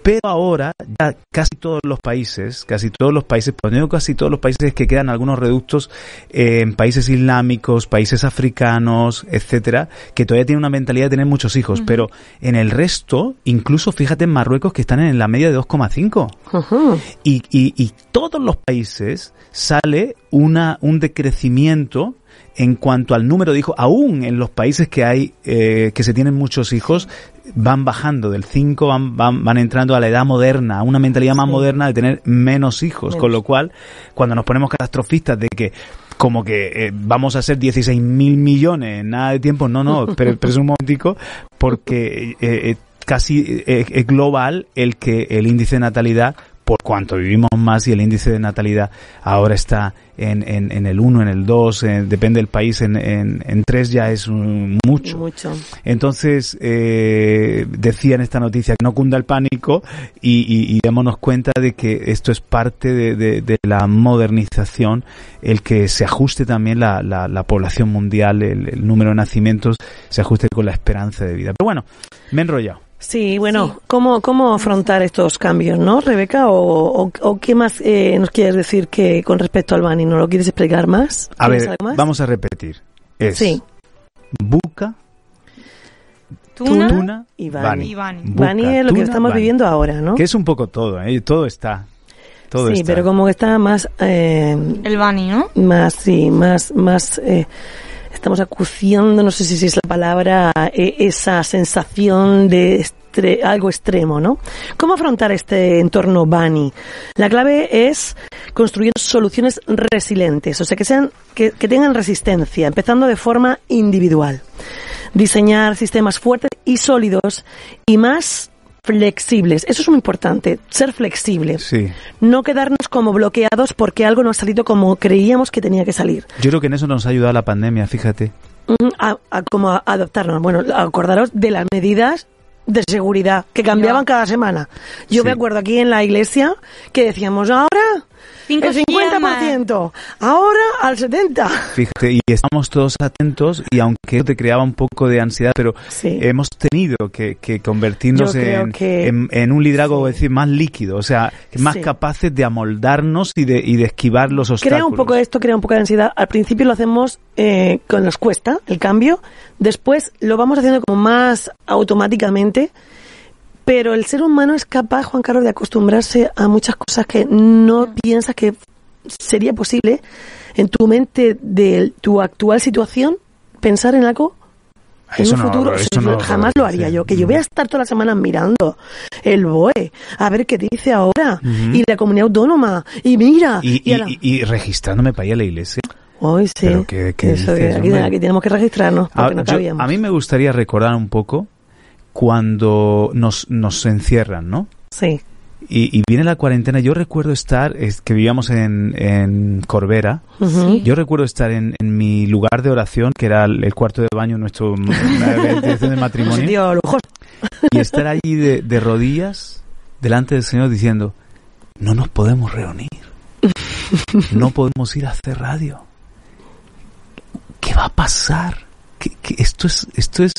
Pero ahora ya casi todos los países, casi todos los países, digo casi todos los países que quedan algunos reductos eh, en países islámicos, países africanos, etcétera, que todavía tienen una mentalidad de tener muchos hijos, pero en el resto, incluso fíjate en Marruecos que están en la media de 2,5 Ujú. y, y, y todos los países sale una, un decrecimiento en cuanto al número de hijos, aún en los países que hay, eh, que se tienen muchos hijos, van bajando. Del 5, van, van, van entrando a la edad moderna, a una mentalidad más Sí. moderna de tener menos hijos, con lo cual, cuando nos ponemos catastrofistas de que como que eh, vamos a ser 16 mil millones en nada de tiempo, no, no, pero, pero es un momentico, porque eh, eh, casi eh, es global el que el índice de natalidad por cuanto vivimos más y el índice de natalidad ahora está en, en, en el 1, en el 2, eh, depende del país, en, en, en 3 ya es mucho. Mucho. Entonces, eh, decía en esta noticia que no cunda el pánico y, y, y démonos cuenta de que esto es parte de, de, de la modernización, el que se ajuste también la, la, la población mundial, el, el número de nacimientos, se ajuste con la esperanza de vida. Pero bueno, me he enrollado. Sí, bueno, Sí. ¿cómo, ¿cómo afrontar estos cambios, no, Rebeca? ¿O, o, o qué más eh, nos quieres decir que con respecto al Bani? ¿No lo quieres explicar más? A ¿Tienes ver, algo más? vamos a repetir. Es Sí, buca, Tuna, tuna, y bani. Bani. es lo que tuna, estamos bani. viviendo ahora, ¿no? Que es un poco todo, ¿eh? Todo está. Todo sí, está. pero como que está más, eh, El Bani, ¿no? más, sí, más, más, eh, estamos acuciando, no sé si es la palabra, eh, esa sensación de estre- algo extremo, ¿no? ¿Cómo afrontar este entorno Bani? La clave es construir soluciones resilientes, o sea, que sean, que, que tengan resistencia, empezando de forma individual. Diseñar sistemas fuertes y sólidos y más flexibles. Eso es muy importante, ser flexible. Sí. No quedarnos como bloqueados porque algo no ha salido como creíamos que tenía que salir. Yo creo que en eso nos ha ayudado la pandemia, fíjate. A, a- como a adoptarnos. Bueno, acordaros de las medidas de seguridad que cambiaban cada semana. Yo Sí. me acuerdo aquí en la iglesia que decíamos ahora Cinco el 50%, ahora al 70%. Fíjate, y estamos todos atentos y aunque te creaba un poco de ansiedad, pero Sí. hemos tenido que, que convertirnos en, que- en, en un liderazgo, es decir, más líquido, o sea, más Sí. capaces de amoldarnos y de, y de esquivar los obstáculos. Crea un poco esto, crea un poco de ansiedad. Al principio lo hacemos eh, con nos cuesta el cambio, después lo vamos haciendo como más automáticamente, pero el ser humano es capaz, Juan Carlos, de acostumbrarse a muchas cosas que no piensas que sería posible en tu mente de tu actual situación pensar en algo en Eso un no, futuro. eso Yo no- jamás lo haría sí. yo. Que yo voy a estar todas las semanas mirando el BOE, a ver qué dice ahora, Ujú. y la comunidad autónoma, y mira, Y, y a la- y- y registrándome para ir a la iglesia. Hoy sí. Pero ¿qué- qué Eso de- dices, aquí, hombre? aquí tenemos que registrarnos porque Ah, yo- a mí me gustaría recordar un poco cuando nos, nos encierran, ¿no? Sí. Y, y viene la cuarentena. Yo recuerdo estar, es que vivíamos en, en Corbera. Yo recuerdo estar en, en mi lugar de oración, que era el, el cuarto de baño, nuestro la dirección de matrimonio, y estar allí de, de rodillas delante del Señor diciendo, no nos podemos reunir, no podemos ir a hacer radio. ¿Qué va a pasar? ¿Qué- qué- esto es, esto es,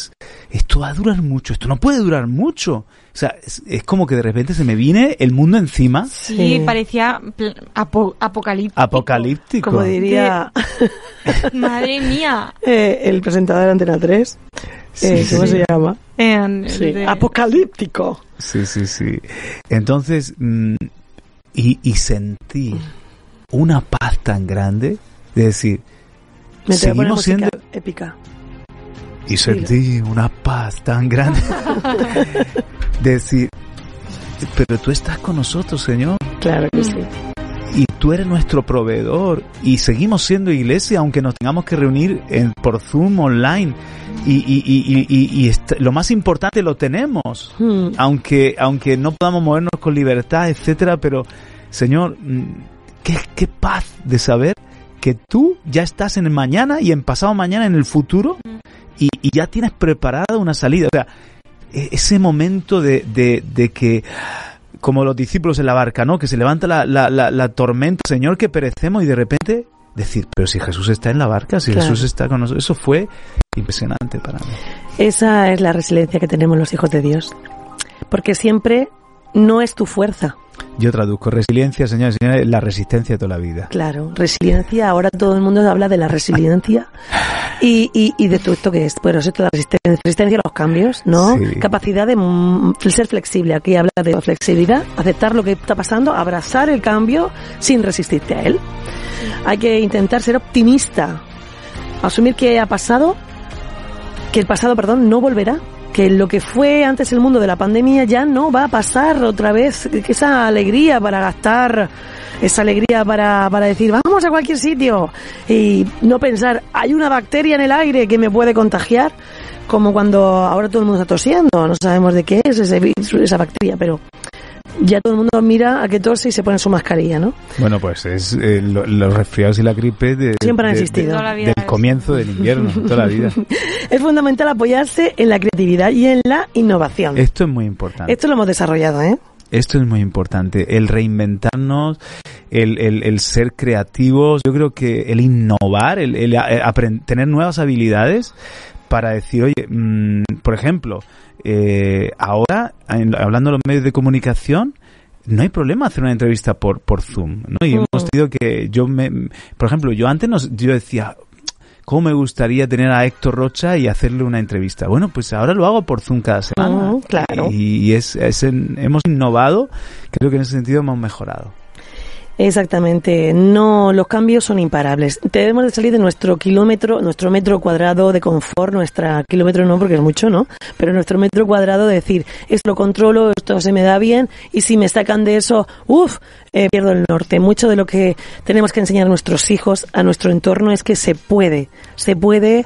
esto va a durar mucho, esto no puede durar mucho. O sea, es, es como que de repente se me viene el mundo encima, Sí, Sí. parecía apo- apocalíptico. apocalíptico. Como diría Madre mía. eh, el presentador de Antena 3. Sí, Eh, sí, ¿Cómo sí. se llama? En- Sí. de- Apocalíptico. Sí, sí, sí. Entonces, mm, y, y sentí una paz tan grande de decir, Me seguimos siendo... épica. Y sentí una paz tan grande de decir, pero tú estás con nosotros, Señor, Claro que sí. y tú eres nuestro proveedor, y seguimos siendo iglesia aunque nos tengamos que reunir en, por Zoom online, y, y, y, y, lo más importante lo tenemos. Hmm. aunque aunque no podamos movernos con libertad, etcétera, pero Señor, mm, qué, qué paz de saber que tú ya estás en el mañana y en pasado mañana en el futuro y, y ya tienes preparada una salida. O sea, ese momento de, de, de que como los discípulos en la barca, ¿no? Que se levanta la, la, la, la tormenta, Señor, que perecemos y de repente decir, pero si Jesús está en la barca, si Claro. Jesús está con nosotros, eso fue impresionante para mí. Esa es la resiliencia que tenemos los hijos de Dios. Porque siempre no es tu fuerza. Yo traduzco resiliencia, señores y señores, la resistencia de toda la vida. Claro, resiliencia. Ahora todo el mundo habla de la resiliencia y, y, y de todo esto que es. Bueno, esto de la resistencia, resistencia a los cambios, ¿no? Sí. Capacidad de mm, ser flexible. Aquí habla de flexibilidad, aceptar lo que está pasando, abrazar el cambio sin resistirte a él. Hay que intentar ser optimista, asumir que ha pasado, que el pasado, perdón, no volverá. Que lo que fue antes el mundo de la pandemia ya no va a pasar otra vez. Que esa alegría para gastar, esa alegría para, para decir, vamos a cualquier sitio. Y no pensar, hay una bacteria en el aire que me puede contagiar. Como cuando ahora todo el mundo está tosiendo, no sabemos de qué es ese esa bacteria, pero ya todo el mundo mira a que tose y se pone su mascarilla, ¿no? Bueno, pues es eh, lo- los resfriados y la gripe de, Siempre han de- existido. de- Toda la vida del es- comienzo del invierno, toda la vida. Es fundamental apoyarse en la creatividad y en la innovación. Esto es muy importante. Esto lo hemos desarrollado, ¿eh? Esto es muy importante. El reinventarnos, el, el, el ser creativos, yo creo que el innovar, el, el a- apren- tener nuevas habilidades para decir, oye, mm, por ejemplo, eh, ahora, en- hablando de los medios de comunicación, no hay problema hacer una entrevista por, por Zoom, ¿no? Y Mm. hemos tenido que, yo me, por ejemplo, yo antes nos, yo decía, ¿cómo me gustaría tener a Héctor Rocha y hacerle una entrevista? Bueno, pues ahora lo hago por Zoom cada semana. Mm, claro. Y es, es en- hemos innovado, creo que en ese sentido hemos mejorado. Exactamente. No, los cambios son imparables. Debemos de salir de nuestro kilómetro, nuestro metro cuadrado de confort, nuestra kilómetro no porque es mucho, ¿no? Pero nuestro metro cuadrado de decir, esto lo controlo, esto se me da bien y si me sacan de eso, uff, eh, pierdo el norte. Mucho de lo que tenemos que enseñar a nuestros hijos, a nuestro entorno es que se puede, se puede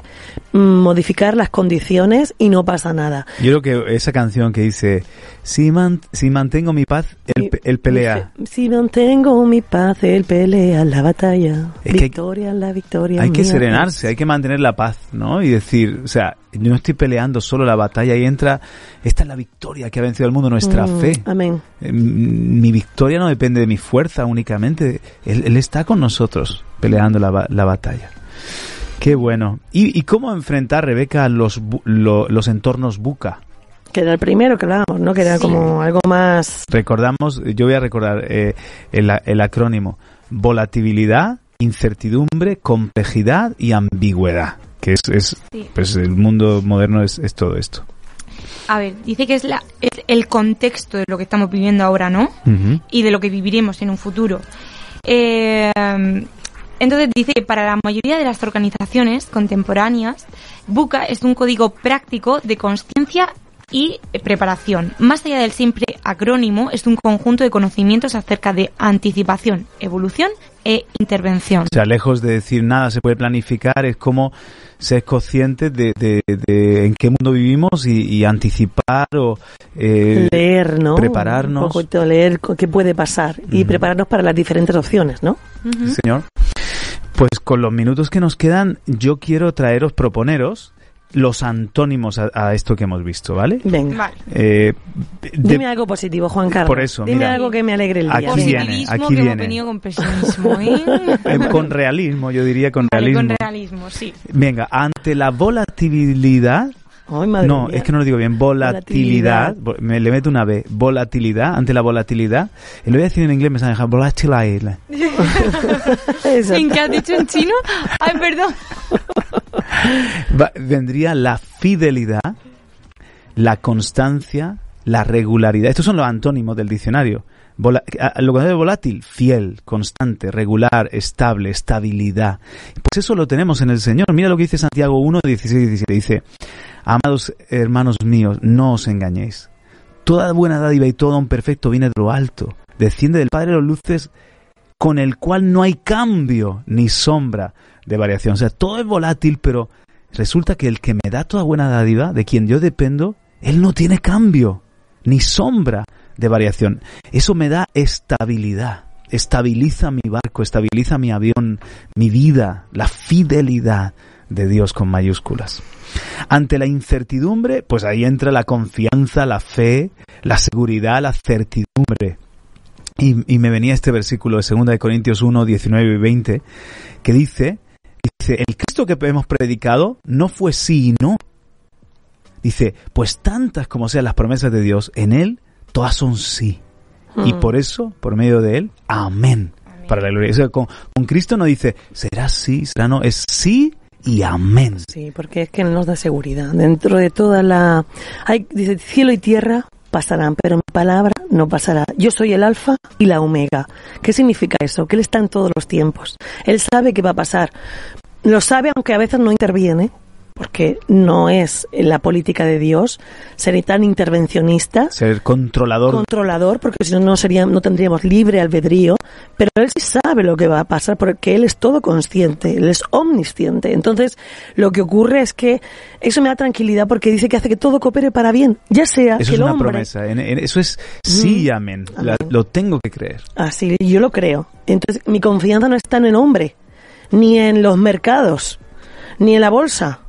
mm, modificar las condiciones y no pasa nada. Yo creo que esa canción que dice, Si, man- si mantengo mi paz, él, pe- él pelea. Si mantengo mi paz, él pelea la batalla. Es que hay- victoria, la victoria. Hay que serenarse, hay que mantener la paz, ¿no? Y decir, o sea, no estoy peleando solo la batalla y entra, esta es la victoria que ha vencido al mundo, nuestra Mm, fe. Amén. Eh, Mi victoria no depende de mi fuerza únicamente, Él, Él está con nosotros peleando la, la batalla. Qué bueno. ¿Y, y cómo enfrentar, Rebeca, los, lo- los entornos buca? Que era el primero que hablábamos, ¿no? Que era Sí. como algo más... Recordamos, yo voy a recordar eh, el, el acrónimo, volatilidad, incertidumbre, complejidad y ambigüedad, que es, es Sí. pues el mundo moderno es, es todo esto. A ver, dice que es, la, es el contexto de lo que estamos viviendo ahora, ¿no? Y de lo que viviremos en un futuro. Eh, entonces dice que para la mayoría de las organizaciones contemporáneas, BUCA es un código práctico de conciencia y eh, preparación. Más allá del simple acrónimo, es un conjunto de conocimientos acerca de anticipación, evolución e intervención. O sea, lejos de decir nada se puede planificar, es como ser consciente de, de- de en qué mundo vivimos y, y anticipar o eh, leer, ¿no? prepararnos. Un poquito leer qué puede pasar y prepararnos para las diferentes opciones, ¿no? Señor. Pues con los minutos que nos quedan, yo quiero traeros, proponeros los antónimos a, a esto que hemos visto, ¿vale? Venga. Vale. Eh, de- Dime algo positivo, Juan Carlos. Por eso, Dime mira. algo que me alegre el día. Aquí viene, aquí que viene. hemos venido con pesimismo, ¿eh? eh, con realismo, yo diría con Vale, realismo. con realismo, sí. Venga, ante la volatilidad, Ay, madre no, mía. es que no lo digo bien, volatilidad, vo- me le meto una B, volatilidad, ante la volatilidad, y lo voy a decir en inglés, me sale volatilidad. ¿En qué has dicho en chino? Ay, perdón. Va- vendría la fidelidad, la constancia, la regularidad. Estos son los antónimos del diccionario. Vola- lo contrario de volátil, fiel, constante, regular, estable, estabilidad. Pues eso lo tenemos en el Señor. Mira lo que dice Santiago 1, 16 y 17. Dice, amados hermanos míos, no os engañéis. Toda buena dádiva y todo don perfecto viene de lo alto. Desciende del Padre de los luces con el cual no hay cambio ni sombra de variación. O sea, todo es volátil, pero resulta que el que me da toda buena dádiva, de quien yo dependo, él no tiene cambio ni sombra de variación. Eso me da estabilidad. Estabiliza mi barco, estabiliza mi avión, mi vida, la fidelidad de Dios con mayúsculas. Ante la incertidumbre, pues ahí entra la confianza, la fe, la seguridad, la certidumbre. Y, y me venía este versículo de 2 de Corintios 1, 19 y 20, que dice, dice, el Cristo que hemos predicado no fue sí y no. Dice, pues tantas como sean las promesas de Dios, en Él todas son sí. Y Mm. por eso, por medio de Él, amén. Para la gloria. O sea, con, con Cristo no dice, será sí, será no, es sí y amén. Sí, porque es que nos da seguridad. Dentro de toda la... Hay, dice, cielo y tierra pasarán, pero mi palabra no pasará. Yo soy el alfa y la omega. ¿Qué significa eso? Que Él está en todos los tiempos. Él sabe qué va a pasar. Lo sabe aunque a veces no interviene, porque no es la política de Dios ser tan intervencionista Ser controlador. controlador, porque si no no sería, no tendríamos libre albedrío, pero él sí sabe lo que va a pasar porque él es todo consciente, él es omnisciente. Entonces, lo que ocurre es que eso me da tranquilidad porque dice que hace que todo coopere para bien, ya sea eso que es el una hombre, promesa. En- en- eso es sí y amén. La- Amén. lo tengo que creer. así yo lo creo. Entonces, mi confianza no está en el hombre, ni en los mercados, ni en la bolsa.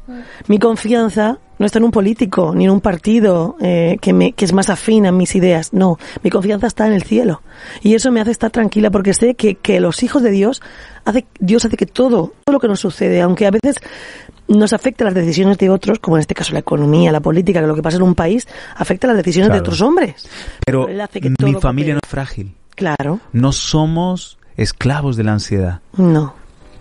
Mi confianza no está en un político, ni en un partido eh, que, me, que es más afín a mis ideas. No, mi confianza está en el cielo. Y eso me hace estar tranquila porque sé que, que los hijos de Dios, hace, Dios hace que todo, todo lo que nos sucede, aunque a veces nos afecta las decisiones de otros, como en este caso la economía, la política, que lo que pasa en un país, afecta las decisiones Claro. de otros hombres. Pero Él hace que mi todo familia no es frágil. Claro, No somos esclavos de la ansiedad. no.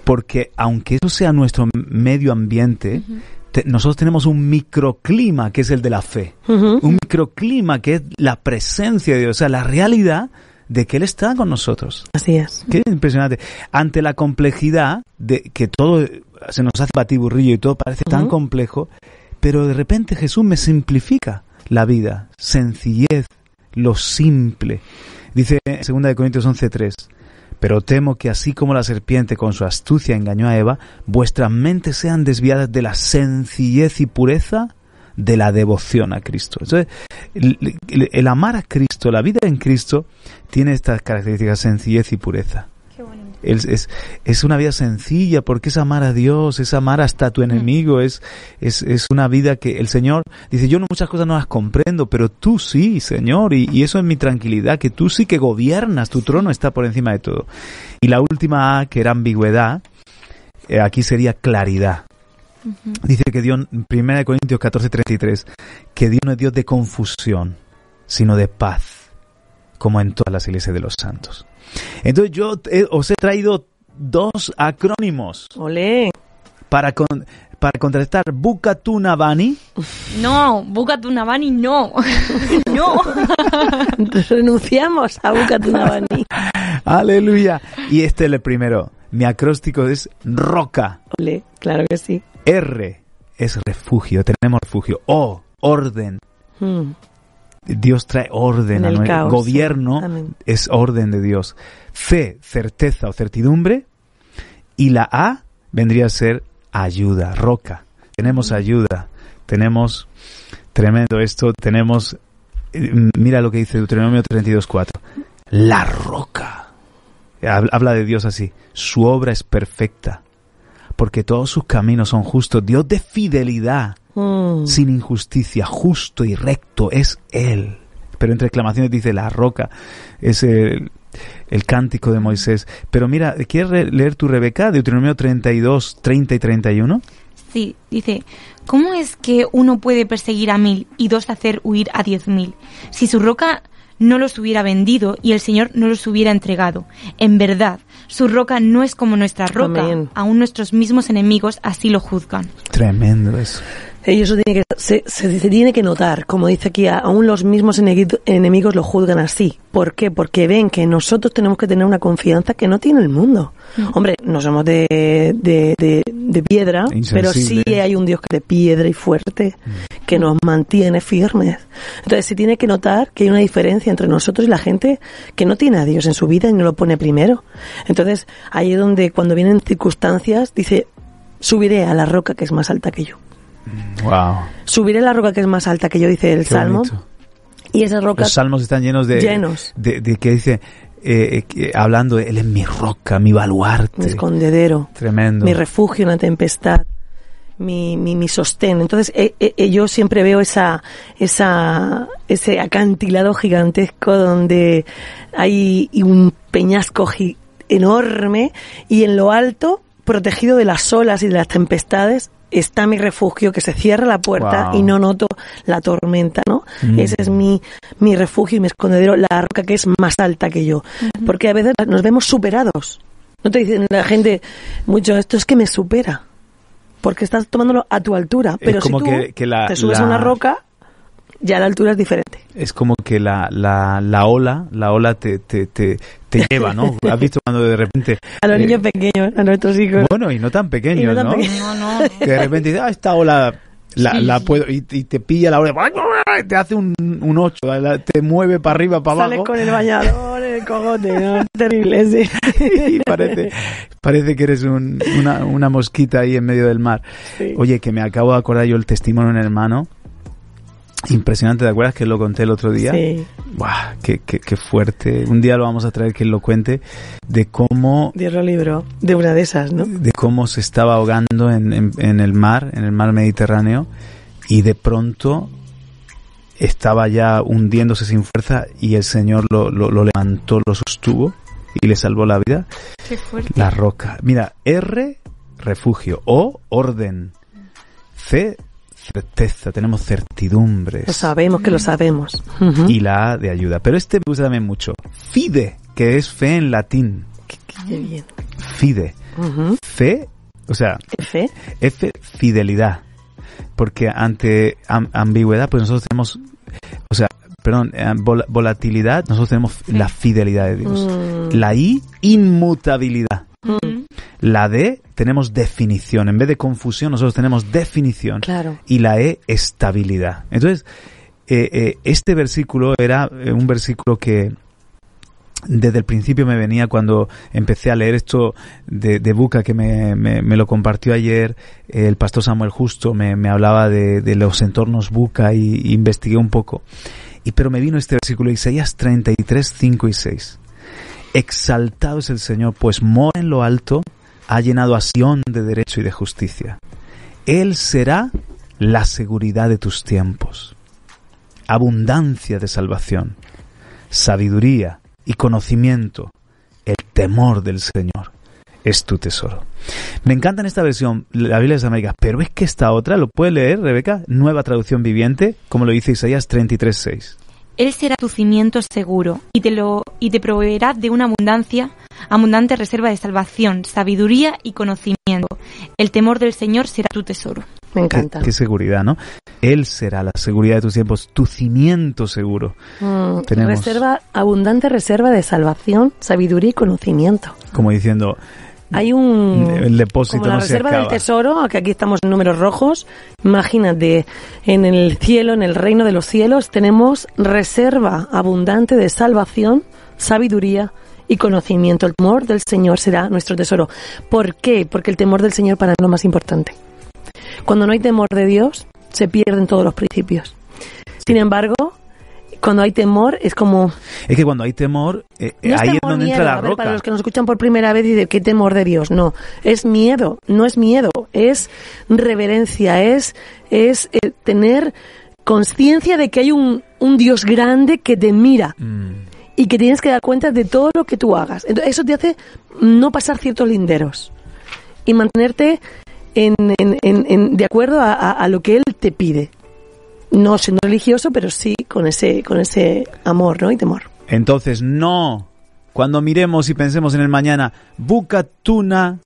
Porque aunque eso sea nuestro medio ambiente, te- nosotros tenemos un microclima que es el de la fe. Un microclima que es la presencia de Dios, o sea, la realidad de que Él está con nosotros. Así es. Qué impresionante. Ante la complejidad de que todo se nos hace batiburrillo y todo parece tan complejo, pero de repente Jesús me simplifica la vida, sencillez, lo simple. Dice en 2 de Corintios 11:3, pero temo que así como la serpiente con su astucia engañó a Eva, vuestras mentes sean desviadas de la sencillez y pureza de la devoción a Cristo. Entonces, el, el- el amar a Cristo, la vida en Cristo, tiene estas características, sencillez y pureza. Es, es, es una vida sencilla porque es amar a Dios, es amar hasta a tu enemigo, es, es, es una vida que el Señor dice, yo muchas cosas no las comprendo, pero tú sí, Señor, y, y eso es mi tranquilidad, que tú sí que gobiernas, tu trono está por encima de todo. Y la última A, que era ambigüedad, eh, aquí sería claridad. Dice que Dios, en 1 Corintios 14, 33, que Dios no es Dios de confusión, sino de paz, como en todas las iglesias de los santos. Entonces yo eh, os he traído dos acrónimos Olé. para, con- para contrastar Bukatunavani, No, búscate una van y no. no. Renunciamos a Bucatunabani. aleluya, y este es el primero. Mi acróstico es roca, Olé, claro que sí. R es refugio, tenemos refugio, O, orden, Mm, Dios trae orden En a nuestro caos, gobierno, sí. Es orden de Dios. C, certeza o certidumbre. Y la A vendría a ser ayuda, roca. Tenemos ayuda, tenemos tremendo esto, tenemos, eh, mira lo que dice Deuteronomio 32.4, la roca. Hab- Habla de Dios así, su obra es perfecta, porque todos sus caminos son justos, Dios de fidelidad mm. sin injusticia, justo y recto es Él. Pero entre exclamaciones dice la roca, es el, el cántico de Moisés. Pero mira, ¿quieres re- leer tu Rebeca, Deuteronomio 32, 30 y 31? Sí, dice, ¿cómo es que uno puede perseguir a mil y dos hacer huir a diez mil? Si su roca no los hubiera vendido y el Señor no los hubiera entregado. En verdad, su roca no es como nuestra roca. Amén. Aún nuestros mismos enemigos así lo juzgan. Tremendo eso. Y eso tiene que, se, se- se tiene que notar, como dice aquí, a- aún los mismos enemigos lo juzgan así. ¿Por qué? Porque ven que nosotros tenemos que tener una confianza que no tiene el mundo. Hombre, no somos de, de, de- de piedra, pero sí hay un Dios que es de piedra y fuerte, que nos mantiene firmes. Entonces se tiene que notar que hay una diferencia entre nosotros y la gente que no tiene a Dios en su vida y no lo pone primero. Entonces ahí es donde cuando vienen circunstancias dice, subiré a la roca que es más alta que yo. Wow. Subiré la roca que es más alta que yo, dice el Qué Salmo. bonito. Y esa roca, Los salmos están llenos de... Llenos. De, de que dice, eh, que- hablando, de, Él es mi roca, mi baluarte. mi escondedero, Tremendo. mi refugio en la tempestad, mi, mi, mi sostén. Entonces, eh, eh, eh, yo siempre veo esa, esa, ese acantilado gigantesco donde hay un peñasco enorme y en lo alto, protegido de las olas y de las tempestades, está mi refugio, que se cierra la puerta Wow. y no noto la tormenta, ¿no? Mm. Ese es mi, mi refugio y mi escondedero, la roca que es más alta que yo. Porque a veces nos vemos superados. No te dicen la gente mucho, esto es que me supera. Porque estás tomándolo a tu altura. Pero como si tú que- que la- te subes la- a una roca, ya la altura es diferente. Es como que la, la, la ola, la ola te, te, te, te lleva, ¿no? ¿Has visto cuando de repente... A los eh, niños pequeños, a nuestros hijos. Bueno, y no tan pequeños, Y no tan ¿no? pequeños. No, no. Que de repente dices, ah, esta ola la, Sí, la sí. puedo... Y, y te pilla la ola, y te hace un, un 8, te mueve para arriba, para Sales abajo. con el bañador, el cogote, ¿no? Terrible, sí. y parece, parece que eres un- una, una mosquita ahí en medio del mar. Sí. Oye, que me acabo de acordar yo el testimonio de un hermano. Impresionante, ¿te acuerdas que lo conté el otro día? Sí, Buah, qué, qué, qué fuerte. Un día lo vamos a traer que él lo cuente de cómo Dios lo libró de una de esas, ¿no? de cómo se estaba ahogando en, en- en el mar, en el mar Mediterráneo, y de pronto estaba ya hundiéndose sin fuerza y el Señor lo, lo- lo levantó, lo sostuvo y le salvó la vida. Qué fuerte. La roca. Mira, R, refugio. O, orden. C, certeza. Tenemos certidumbres. Lo sabemos que lo sabemos. Y la A de ayuda. Pero este me gusta también mucho. Fide, que es fe en latín. Qué bien. Fide. Fe, o sea, F, F, fidelidad. Porque ante am- ambigüedad, pues nosotros tenemos, o sea, perdón, eh, vol- volatilidad, nosotros tenemos la fidelidad de Dios. Mm. La I, inmutabilidad. Ujú. La D, tenemos definición. En vez de confusión, nosotros tenemos definición. Claro. Y la E, estabilidad. Entonces, eh, eh, este versículo era eh, un versículo que desde el principio me venía cuando empecé a leer esto de, de Buca que me, me, me, lo compartió ayer el pastor Samuel Justo, me, me hablaba de, de, los entornos Buca y, y, investigué un poco. Y pero me vino este versículo Isaías 33, 5 y 6. Exaltado es el Señor, pues mora en lo alto, ha llenado a Sión de derecho y de justicia. Él será la seguridad de tus tiempos, abundancia de salvación, sabiduría, y conocimiento, el temor del Señor es tu tesoro. Me encanta en esta versión la Biblia de América, pero es que esta otra, ¿lo puede leer, Rebeca? Nueva traducción viviente, como lo dice Isaías 33.6. Él será tu cimiento seguro y te lo y te proveerá de una abundancia, abundante reserva de salvación, sabiduría y conocimiento. El temor del Señor será tu tesoro. Me encanta. Qué, qué seguridad, ¿no? Él será la seguridad de tus tiempos, tu cimiento seguro. Mm, Tenemos, reserva, abundante reserva de salvación, sabiduría y conocimiento. Como diciendo, hay un el depósito como la no reserva se del tesoro que aquí estamos en números rojos. Imagínate en el cielo en el reino de los cielos tenemos reserva abundante de salvación sabiduría y conocimiento. El temor del Señor será nuestro tesoro. ¿por qué? porque el temor del Señor para mí es lo más importante. Cuando no hay temor de Dios se pierden todos los principios. Sin embargo cuando hay temor es como Es que cuando hay temor, eh, no es ahí es donde miedo. entra la ver, roca. Para los que nos escuchan por primera vez y de qué temor de Dios, no, es miedo, no es miedo, es reverencia, es, es eh, tener conciencia de que hay un, un Dios grande que te mira Mm. y que tienes que dar cuenta de todo lo que tú hagas. Entonces, eso te hace no pasar ciertos linderos y mantenerte en, en- en- en- de acuerdo a, a- a lo que Él te pide. No siendo religioso, pero sí con ese, con ese amor ¿no? y temor. Entonces, no. Cuando miremos y pensemos en el mañana, Bucatuna.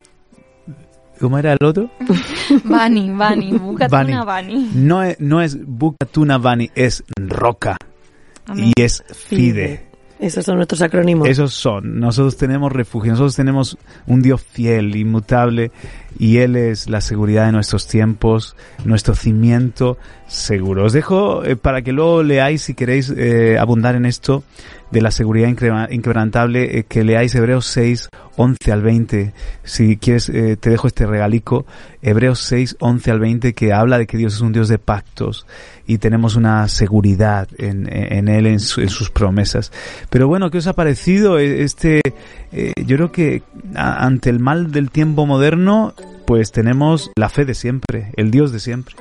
¿Cómo era el otro? Bani, Bani, búscate Bani. No es, no es Bucatuna Bani, es roca. Amén. Y es fide. Esos son nuestros acrónimos. Esos son. Nosotros tenemos refugio, nosotros tenemos un Dios fiel, inmutable, y Él es la seguridad de nuestros tiempos, nuestro cimiento seguro. Os dejo eh, para que luego leáis, si queréis eh, abundar en esto, de la seguridad inquebrantable, eh, que leáis Hebreos 6, 11 al 20. Si quieres, eh, te dejo este regalico, Hebreos 6, 11 al 20, que habla de que Dios es un Dios de pactos y tenemos una seguridad en, en Él, en, su- en sus promesas. Pero bueno, ¿qué os ha parecido eh, este? eh, yo creo que ante el mal del tiempo moderno, pues tenemos la fe de siempre, el Dios de siempre.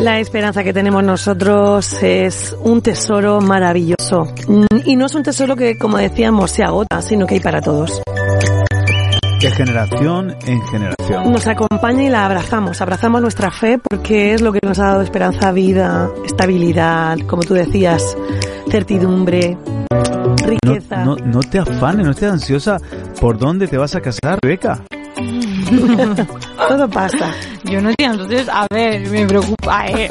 La esperanza que tenemos nosotros es un tesoro maravilloso. Mm, Y no es un tesoro que, como decíamos, se agota, sino que hay para todos. De generación en generación. Nos acompaña y la abrazamos. Abrazamos nuestra fe porque es lo que nos ha dado esperanza, vida, estabilidad, como tú decías, certidumbre, No, riqueza. no, no te afanes, no estés ansiosa por dónde te vas a casar, Rebeca. Todo pasa. Yo no entiendo, entonces, a ver, me preocupa, eh.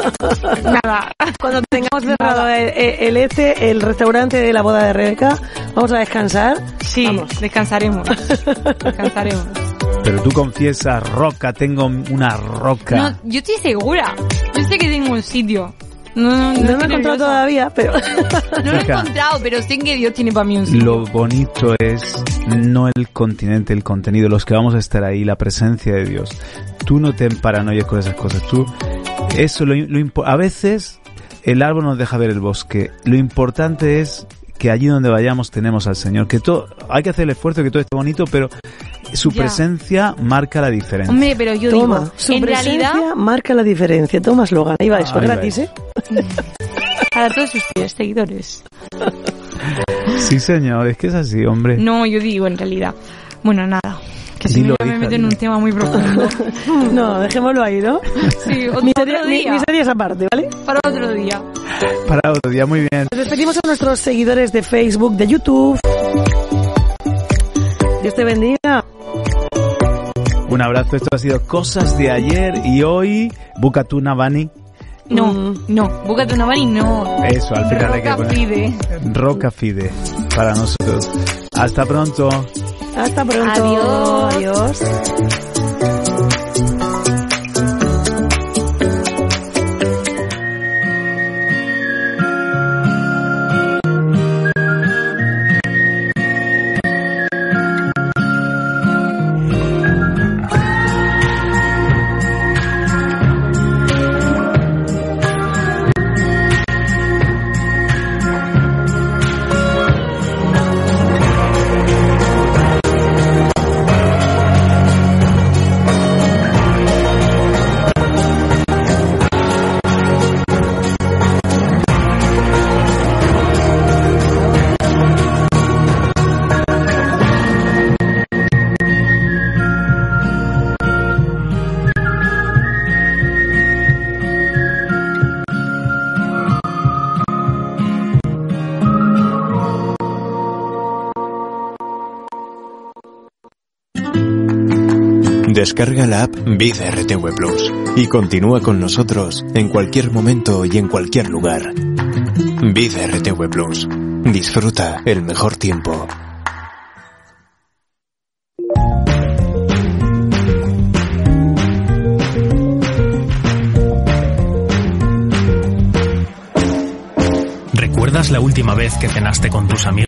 Nada. Cuando tengamos cerrado el, el este, el restaurante de la boda de Rebeca, vamos a descansar. Sí, Vamos. descansaremos. Descansaremos. Pero tú confiesas, roca, tengo una roca. No, yo estoy segura. Yo sé que tengo un sitio. No, no, No estoy lo he encontrado todavía, pero No lo he encontrado, pero sé que Dios tiene para mí un sitio. Lo bonito es no el continente, el contenido, los que vamos a estar ahí, la presencia de Dios. Tú no te paranoies con esas cosas. Tú, eso lo, lo a veces el árbol nos deja ver el bosque. Lo importante es que allí donde vayamos tenemos al Señor. Que todo, hay que hacer el esfuerzo que todo esté bonito, pero su Ya. presencia marca la diferencia. Hombre, pero yo toma. digo, Su en presencia realidad, marca la diferencia. Toma eslogan. Ahí va eso, Ahí va gratis, eso. ¿eh? para todos ustedes, seguidores. Sí, señor, es que es así, hombre. No, yo digo en realidad. Bueno, nada. Que si Dilo, no, me hija, meto en un tema muy profundo. No, dejémoslo ahí, ¿no? Sí, otro, Miseria- otro mi- día. miserias aparte, ¿vale? Para otro día. Para otro día, muy bien. Nos despedimos a nuestros seguidores de Facebook, de YouTube. Dios te bendiga. Un abrazo, esto ha sido Cosas de ayer y hoy, Bucatuna Bani. No, Mm. no. Búscate una y no. Eso, al final hay que Roca poner pide. Roca Fide para nosotros. Hasta pronto. Hasta pronto. Adiós. Adiós. Descarga la app Vida RTV Plus y continúa con nosotros en cualquier momento y en cualquier lugar. Vida RTV Plus. Disfruta el mejor tiempo. ¿Recuerdas la última vez que cenaste con tus amigos?